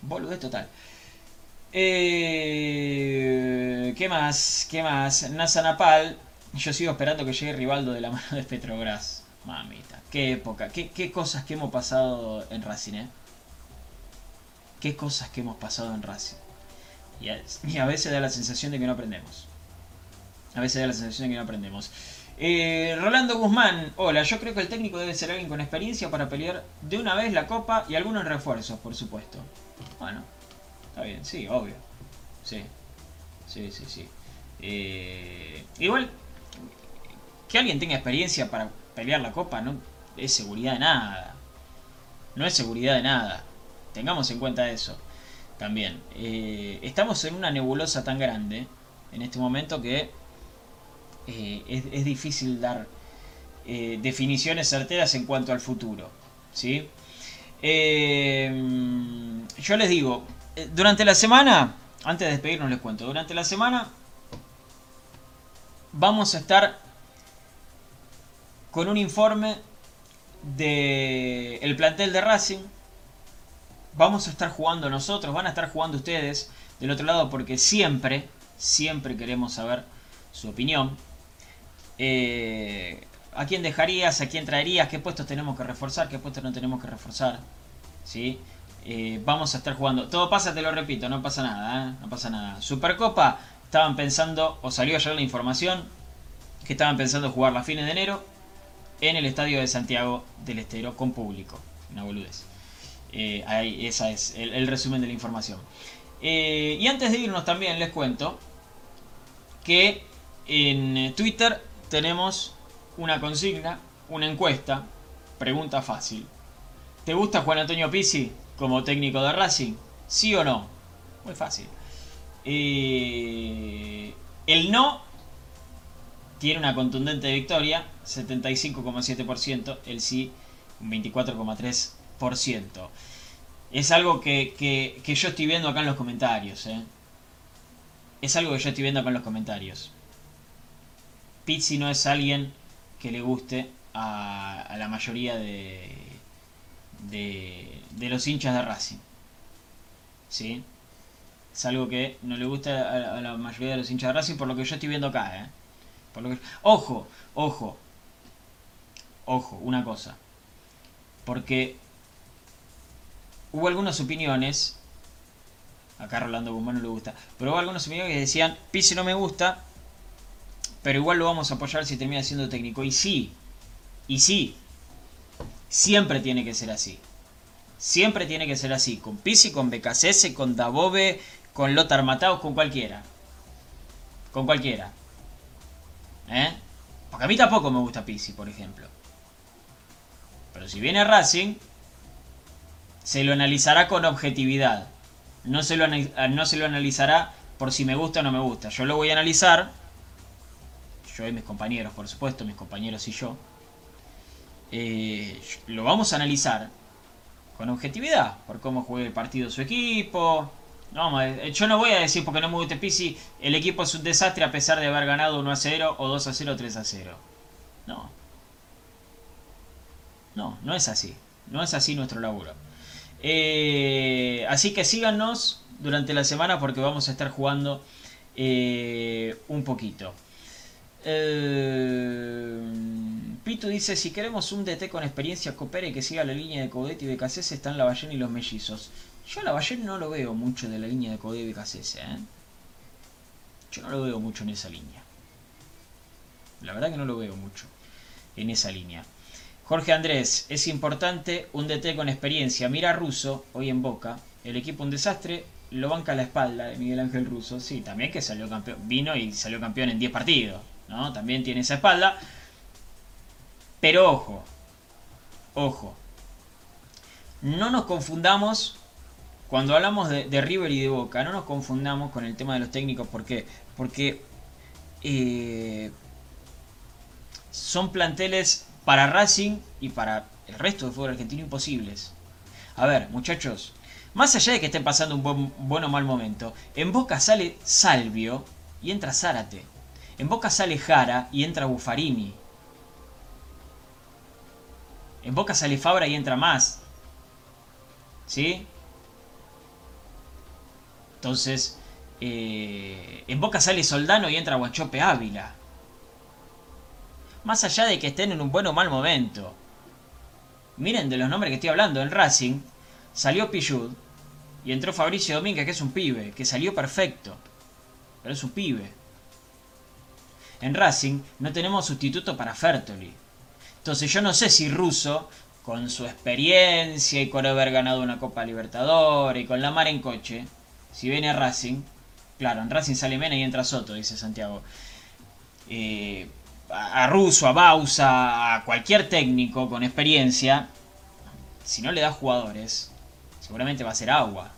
Boludez total. Eh, ¿Qué más? ¿Qué más? NASA Napal. Yo sigo esperando que llegue Rivaldo de la mano de Petrobras. Mamita, qué época, qué, qué cosas que hemos pasado en Racing, ¿eh? Qué cosas que hemos pasado en Racing. Y a, veces da la sensación de que no aprendemos. A veces da la sensación de que no aprendemos. Eh, Rolando Guzmán, hola, yo creo que el técnico debe ser alguien con experiencia para pelear de una vez la copa y algunos refuerzos, por supuesto. Bueno, está bien, sí, obvio. Sí. sí, sí, sí. Eh, igual, que alguien tenga experiencia para pelear la copa no es seguridad de nada. No es seguridad de nada. Tengamos en cuenta eso también. Eh, estamos en una nebulosa tan grande en este momento que eh, es, difícil dar eh, definiciones certeras en cuanto al futuro. ¿sí? yo les digo, durante la semana, antes de despedirnos les cuento, durante la semana vamos a estar con un informe del el plantel de Racing. Vamos a estar jugando nosotros, van a estar jugando ustedes del otro lado porque siempre, siempre queremos saber su opinión. Eh, ¿A quién dejarías? ¿A quién traerías? ¿Qué puestos tenemos que reforzar? ¿Qué puestos no tenemos que reforzar? ¿Sí? Eh, vamos a estar jugando. Todo pasa, te lo repito, no pasa nada, ¿eh? no pasa nada. Supercopa, estaban pensando, o salió ayer la información, que estaban pensando jugar a fines de enero en el estadio de Santiago del Estero con público. Una boludez. Eh, ahí, esa es el, resumen de la información. Eh, y antes de irnos también les cuento que en eh, Twitter tenemos una consigna, una encuesta, pregunta fácil. ¿Te gusta Juan Antonio Pizzi como técnico de Racing? ¿Sí o no? Muy fácil. El no tiene una contundente victoria, 75,7%, el sí, 24,3% es algo que, que, yo estoy viendo acá en los comentarios. ¿eh? Es algo que yo estoy viendo acá en los comentarios. Pizzi no es alguien que le guste a, la mayoría de, de, de, los hinchas de Racing. ¿Sí? Es algo que no le gusta a la, mayoría de los hinchas de Racing por lo que yo estoy viendo acá. ¿eh? Por lo que... Ojo, ojo. Ojo, una cosa. Porque hubo algunas opiniones, acá Rolando Guzmán no le gusta, pero hubo algunas opiniones que decían, Pise no me gusta, pero igual lo vamos a apoyar si termina siendo técnico. Y sí, y sí, siempre tiene que ser así. Siempre tiene que ser así. Con Pisi, con BKCS, con Dabove, con Lothar Mataos, con cualquiera. Con cualquiera. ¿Eh? Porque a mí tampoco me gusta Pizzi, por ejemplo. Pero si viene Racing, se lo analizará con objetividad. No se, lo, no se lo analizará por si me gusta o no me gusta. Yo lo voy a analizar. Yo y mis compañeros, por supuesto, mis compañeros y yo. Eh, lo vamos a analizar con objetividad. Por cómo juegue el partido su equipo, no, eh, yo no voy a decir porque no me gusta Pisi, el equipo es un desastre a pesar de haber ganado 1 a 0 o 2 a 0 o 3 a 0. No. No, no es así. No es así nuestro laburo. Eh, así que síganos durante la semana porque vamos a estar jugando eh, un poquito. Eh, Pito dice, si queremos un DT con experiencia, coopere que siga la línea de Codetti y de Cassés, están la Ballena y los mellizos. Yo la Ballena no lo veo mucho de la línea de Codetti y Cassés, ¿eh? Yo no lo veo mucho en esa línea. La verdad que no lo veo mucho en esa línea. Jorge Andrés, es importante un DT con experiencia. Mira Russo, hoy en Boca, el equipo un desastre, lo banca la espalda de Miguel Ángel Russo. Sí, también que salió campeón, vino y salió campeón en 10 partidos. ¿no? También tiene esa espalda. Pero ojo, ojo, no nos confundamos cuando hablamos de, River y de Boca, no nos confundamos con el tema de los técnicos. ¿Por qué? Porque eh, son planteles para Racing y para el resto del fútbol argentino imposibles. A ver, muchachos, más allá de que estén pasando un buen, o mal momento, en Boca sale Salvio y entra Zárate. En Boca sale Jara y entra Buffarini. En Boca sale Fabra y entra más. ¿Sí? Entonces, eh, en Boca sale Soldano y entra Guanchope Ávila. Más allá de que estén en un buen o mal momento. Miren de los nombres que estoy hablando. En Racing salió Pillud y entró Fabricio Domínguez, que es un pibe, que salió perfecto. Pero es un pibe. En Racing no tenemos sustituto para Fertoli. Entonces yo no sé si Russo, con su experiencia y con haber ganado una Copa Libertadores y con la mar en coche, si viene a Racing, Claro, en Racing sale Mena y entra Soto, dice Santiago. Eh, a Russo, a Bausa, a cualquier técnico con experiencia, si no le da jugadores, seguramente va a ser agua.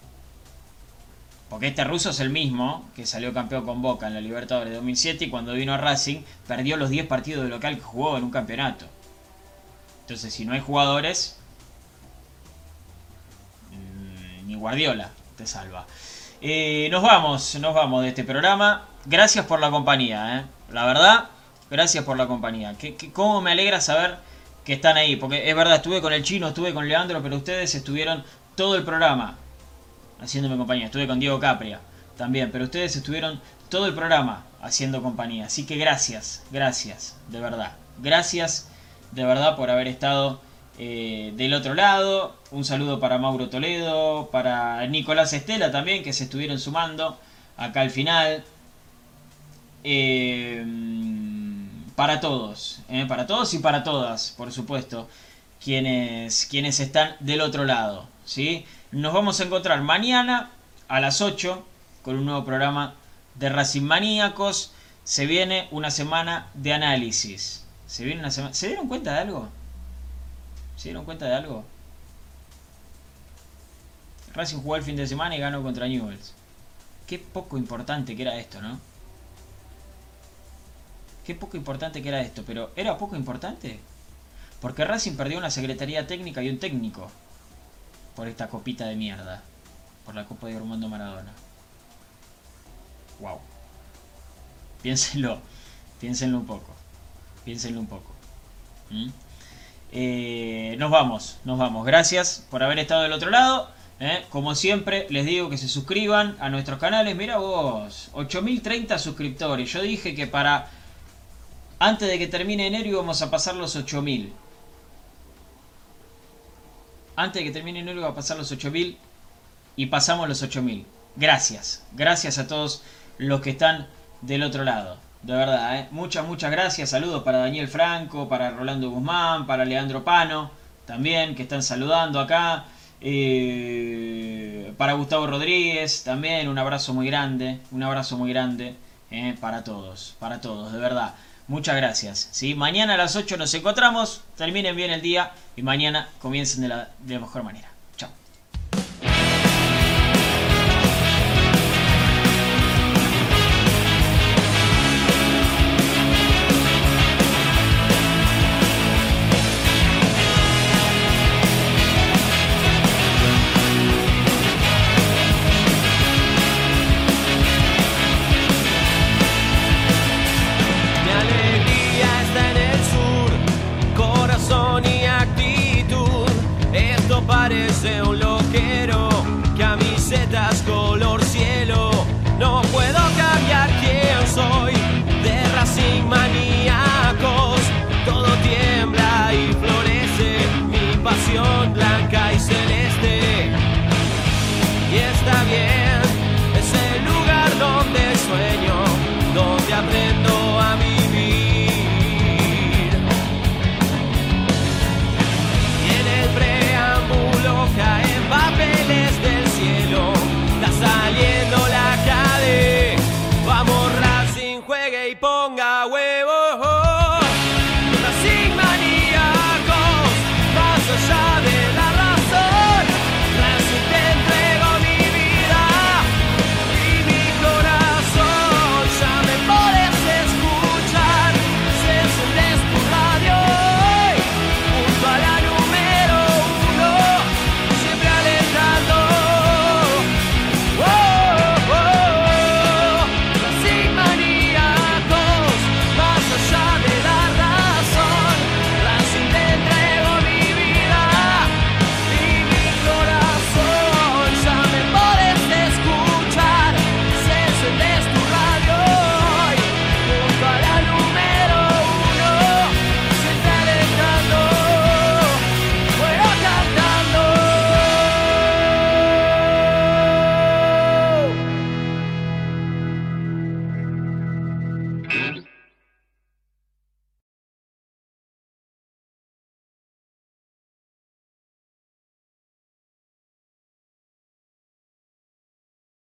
Porque este ruso es el mismo que salió campeón con Boca en la Libertadores de 2007 y cuando vino a Racing perdió los 10 partidos de local que jugó en un campeonato. Entonces, si no hay jugadores, mm, ni Guardiola te salva. Eh, nos vamos, nos vamos de este programa. Gracias por la compañía, ¿eh? la verdad, gracias por la compañía. ¿Qué, cómo me alegra saber que están ahí? Porque es verdad, estuve con el chino, estuve con Leandro, pero ustedes estuvieron todo el programa haciéndome compañía. Estuve con Diego Capria también, pero ustedes estuvieron todo el programa haciendo compañía. Así que gracias, gracias, de verdad. Gracias de verdad por haber estado eh, del otro lado. Un saludo para Mauro Toledo, para Nicolás Estela también, que se estuvieron sumando acá al final. Eh, para todos, eh, para todos y para todas, por supuesto, quienes, quienes están del otro lado. ¿sí? Nos vamos a encontrar mañana a las 8 con un nuevo programa de Racing Maníacos. Se viene una semana de análisis. Se viene una semana. ¿Se dieron cuenta de algo? ¿Se dieron cuenta de algo? Racing jugó el fin de semana y ganó contra Newells. Qué poco importante que era esto, ¿no? Qué poco importante que era esto, pero ¿era poco importante? Porque Racing perdió una secretaría técnica y un técnico por esta copita de mierda. Por la copa de Armando Maradona. Wow. Piénsenlo. Piénsenlo un poco. Piénsenlo un poco. ¿Mm? Eh, nos vamos, nos vamos. Gracias por haber estado del otro lado. ¿eh? Como siempre, les digo que se suscriban a nuestros canales. Mira vos, 8030 suscriptores. Yo dije que para antes de que termine enero íbamos a pasar los 8000 antes de que termine enero va a pasar los 8000 y pasamos los 8000. Gracias, gracias a todos los que están del otro lado. De verdad, ¿eh? muchas, muchas gracias. Saludos para Daniel Franco, para Rolando Guzmán, para Leandro Pano, también, que están saludando acá. Eh, para Gustavo Rodríguez, también un abrazo muy grande, un abrazo muy grande ¿eh? para todos, para todos, de verdad. Muchas gracias. ¿sí? Mañana a las 8 nos encontramos. Terminen bien el día y mañana comiencen de la, de la mejor manera.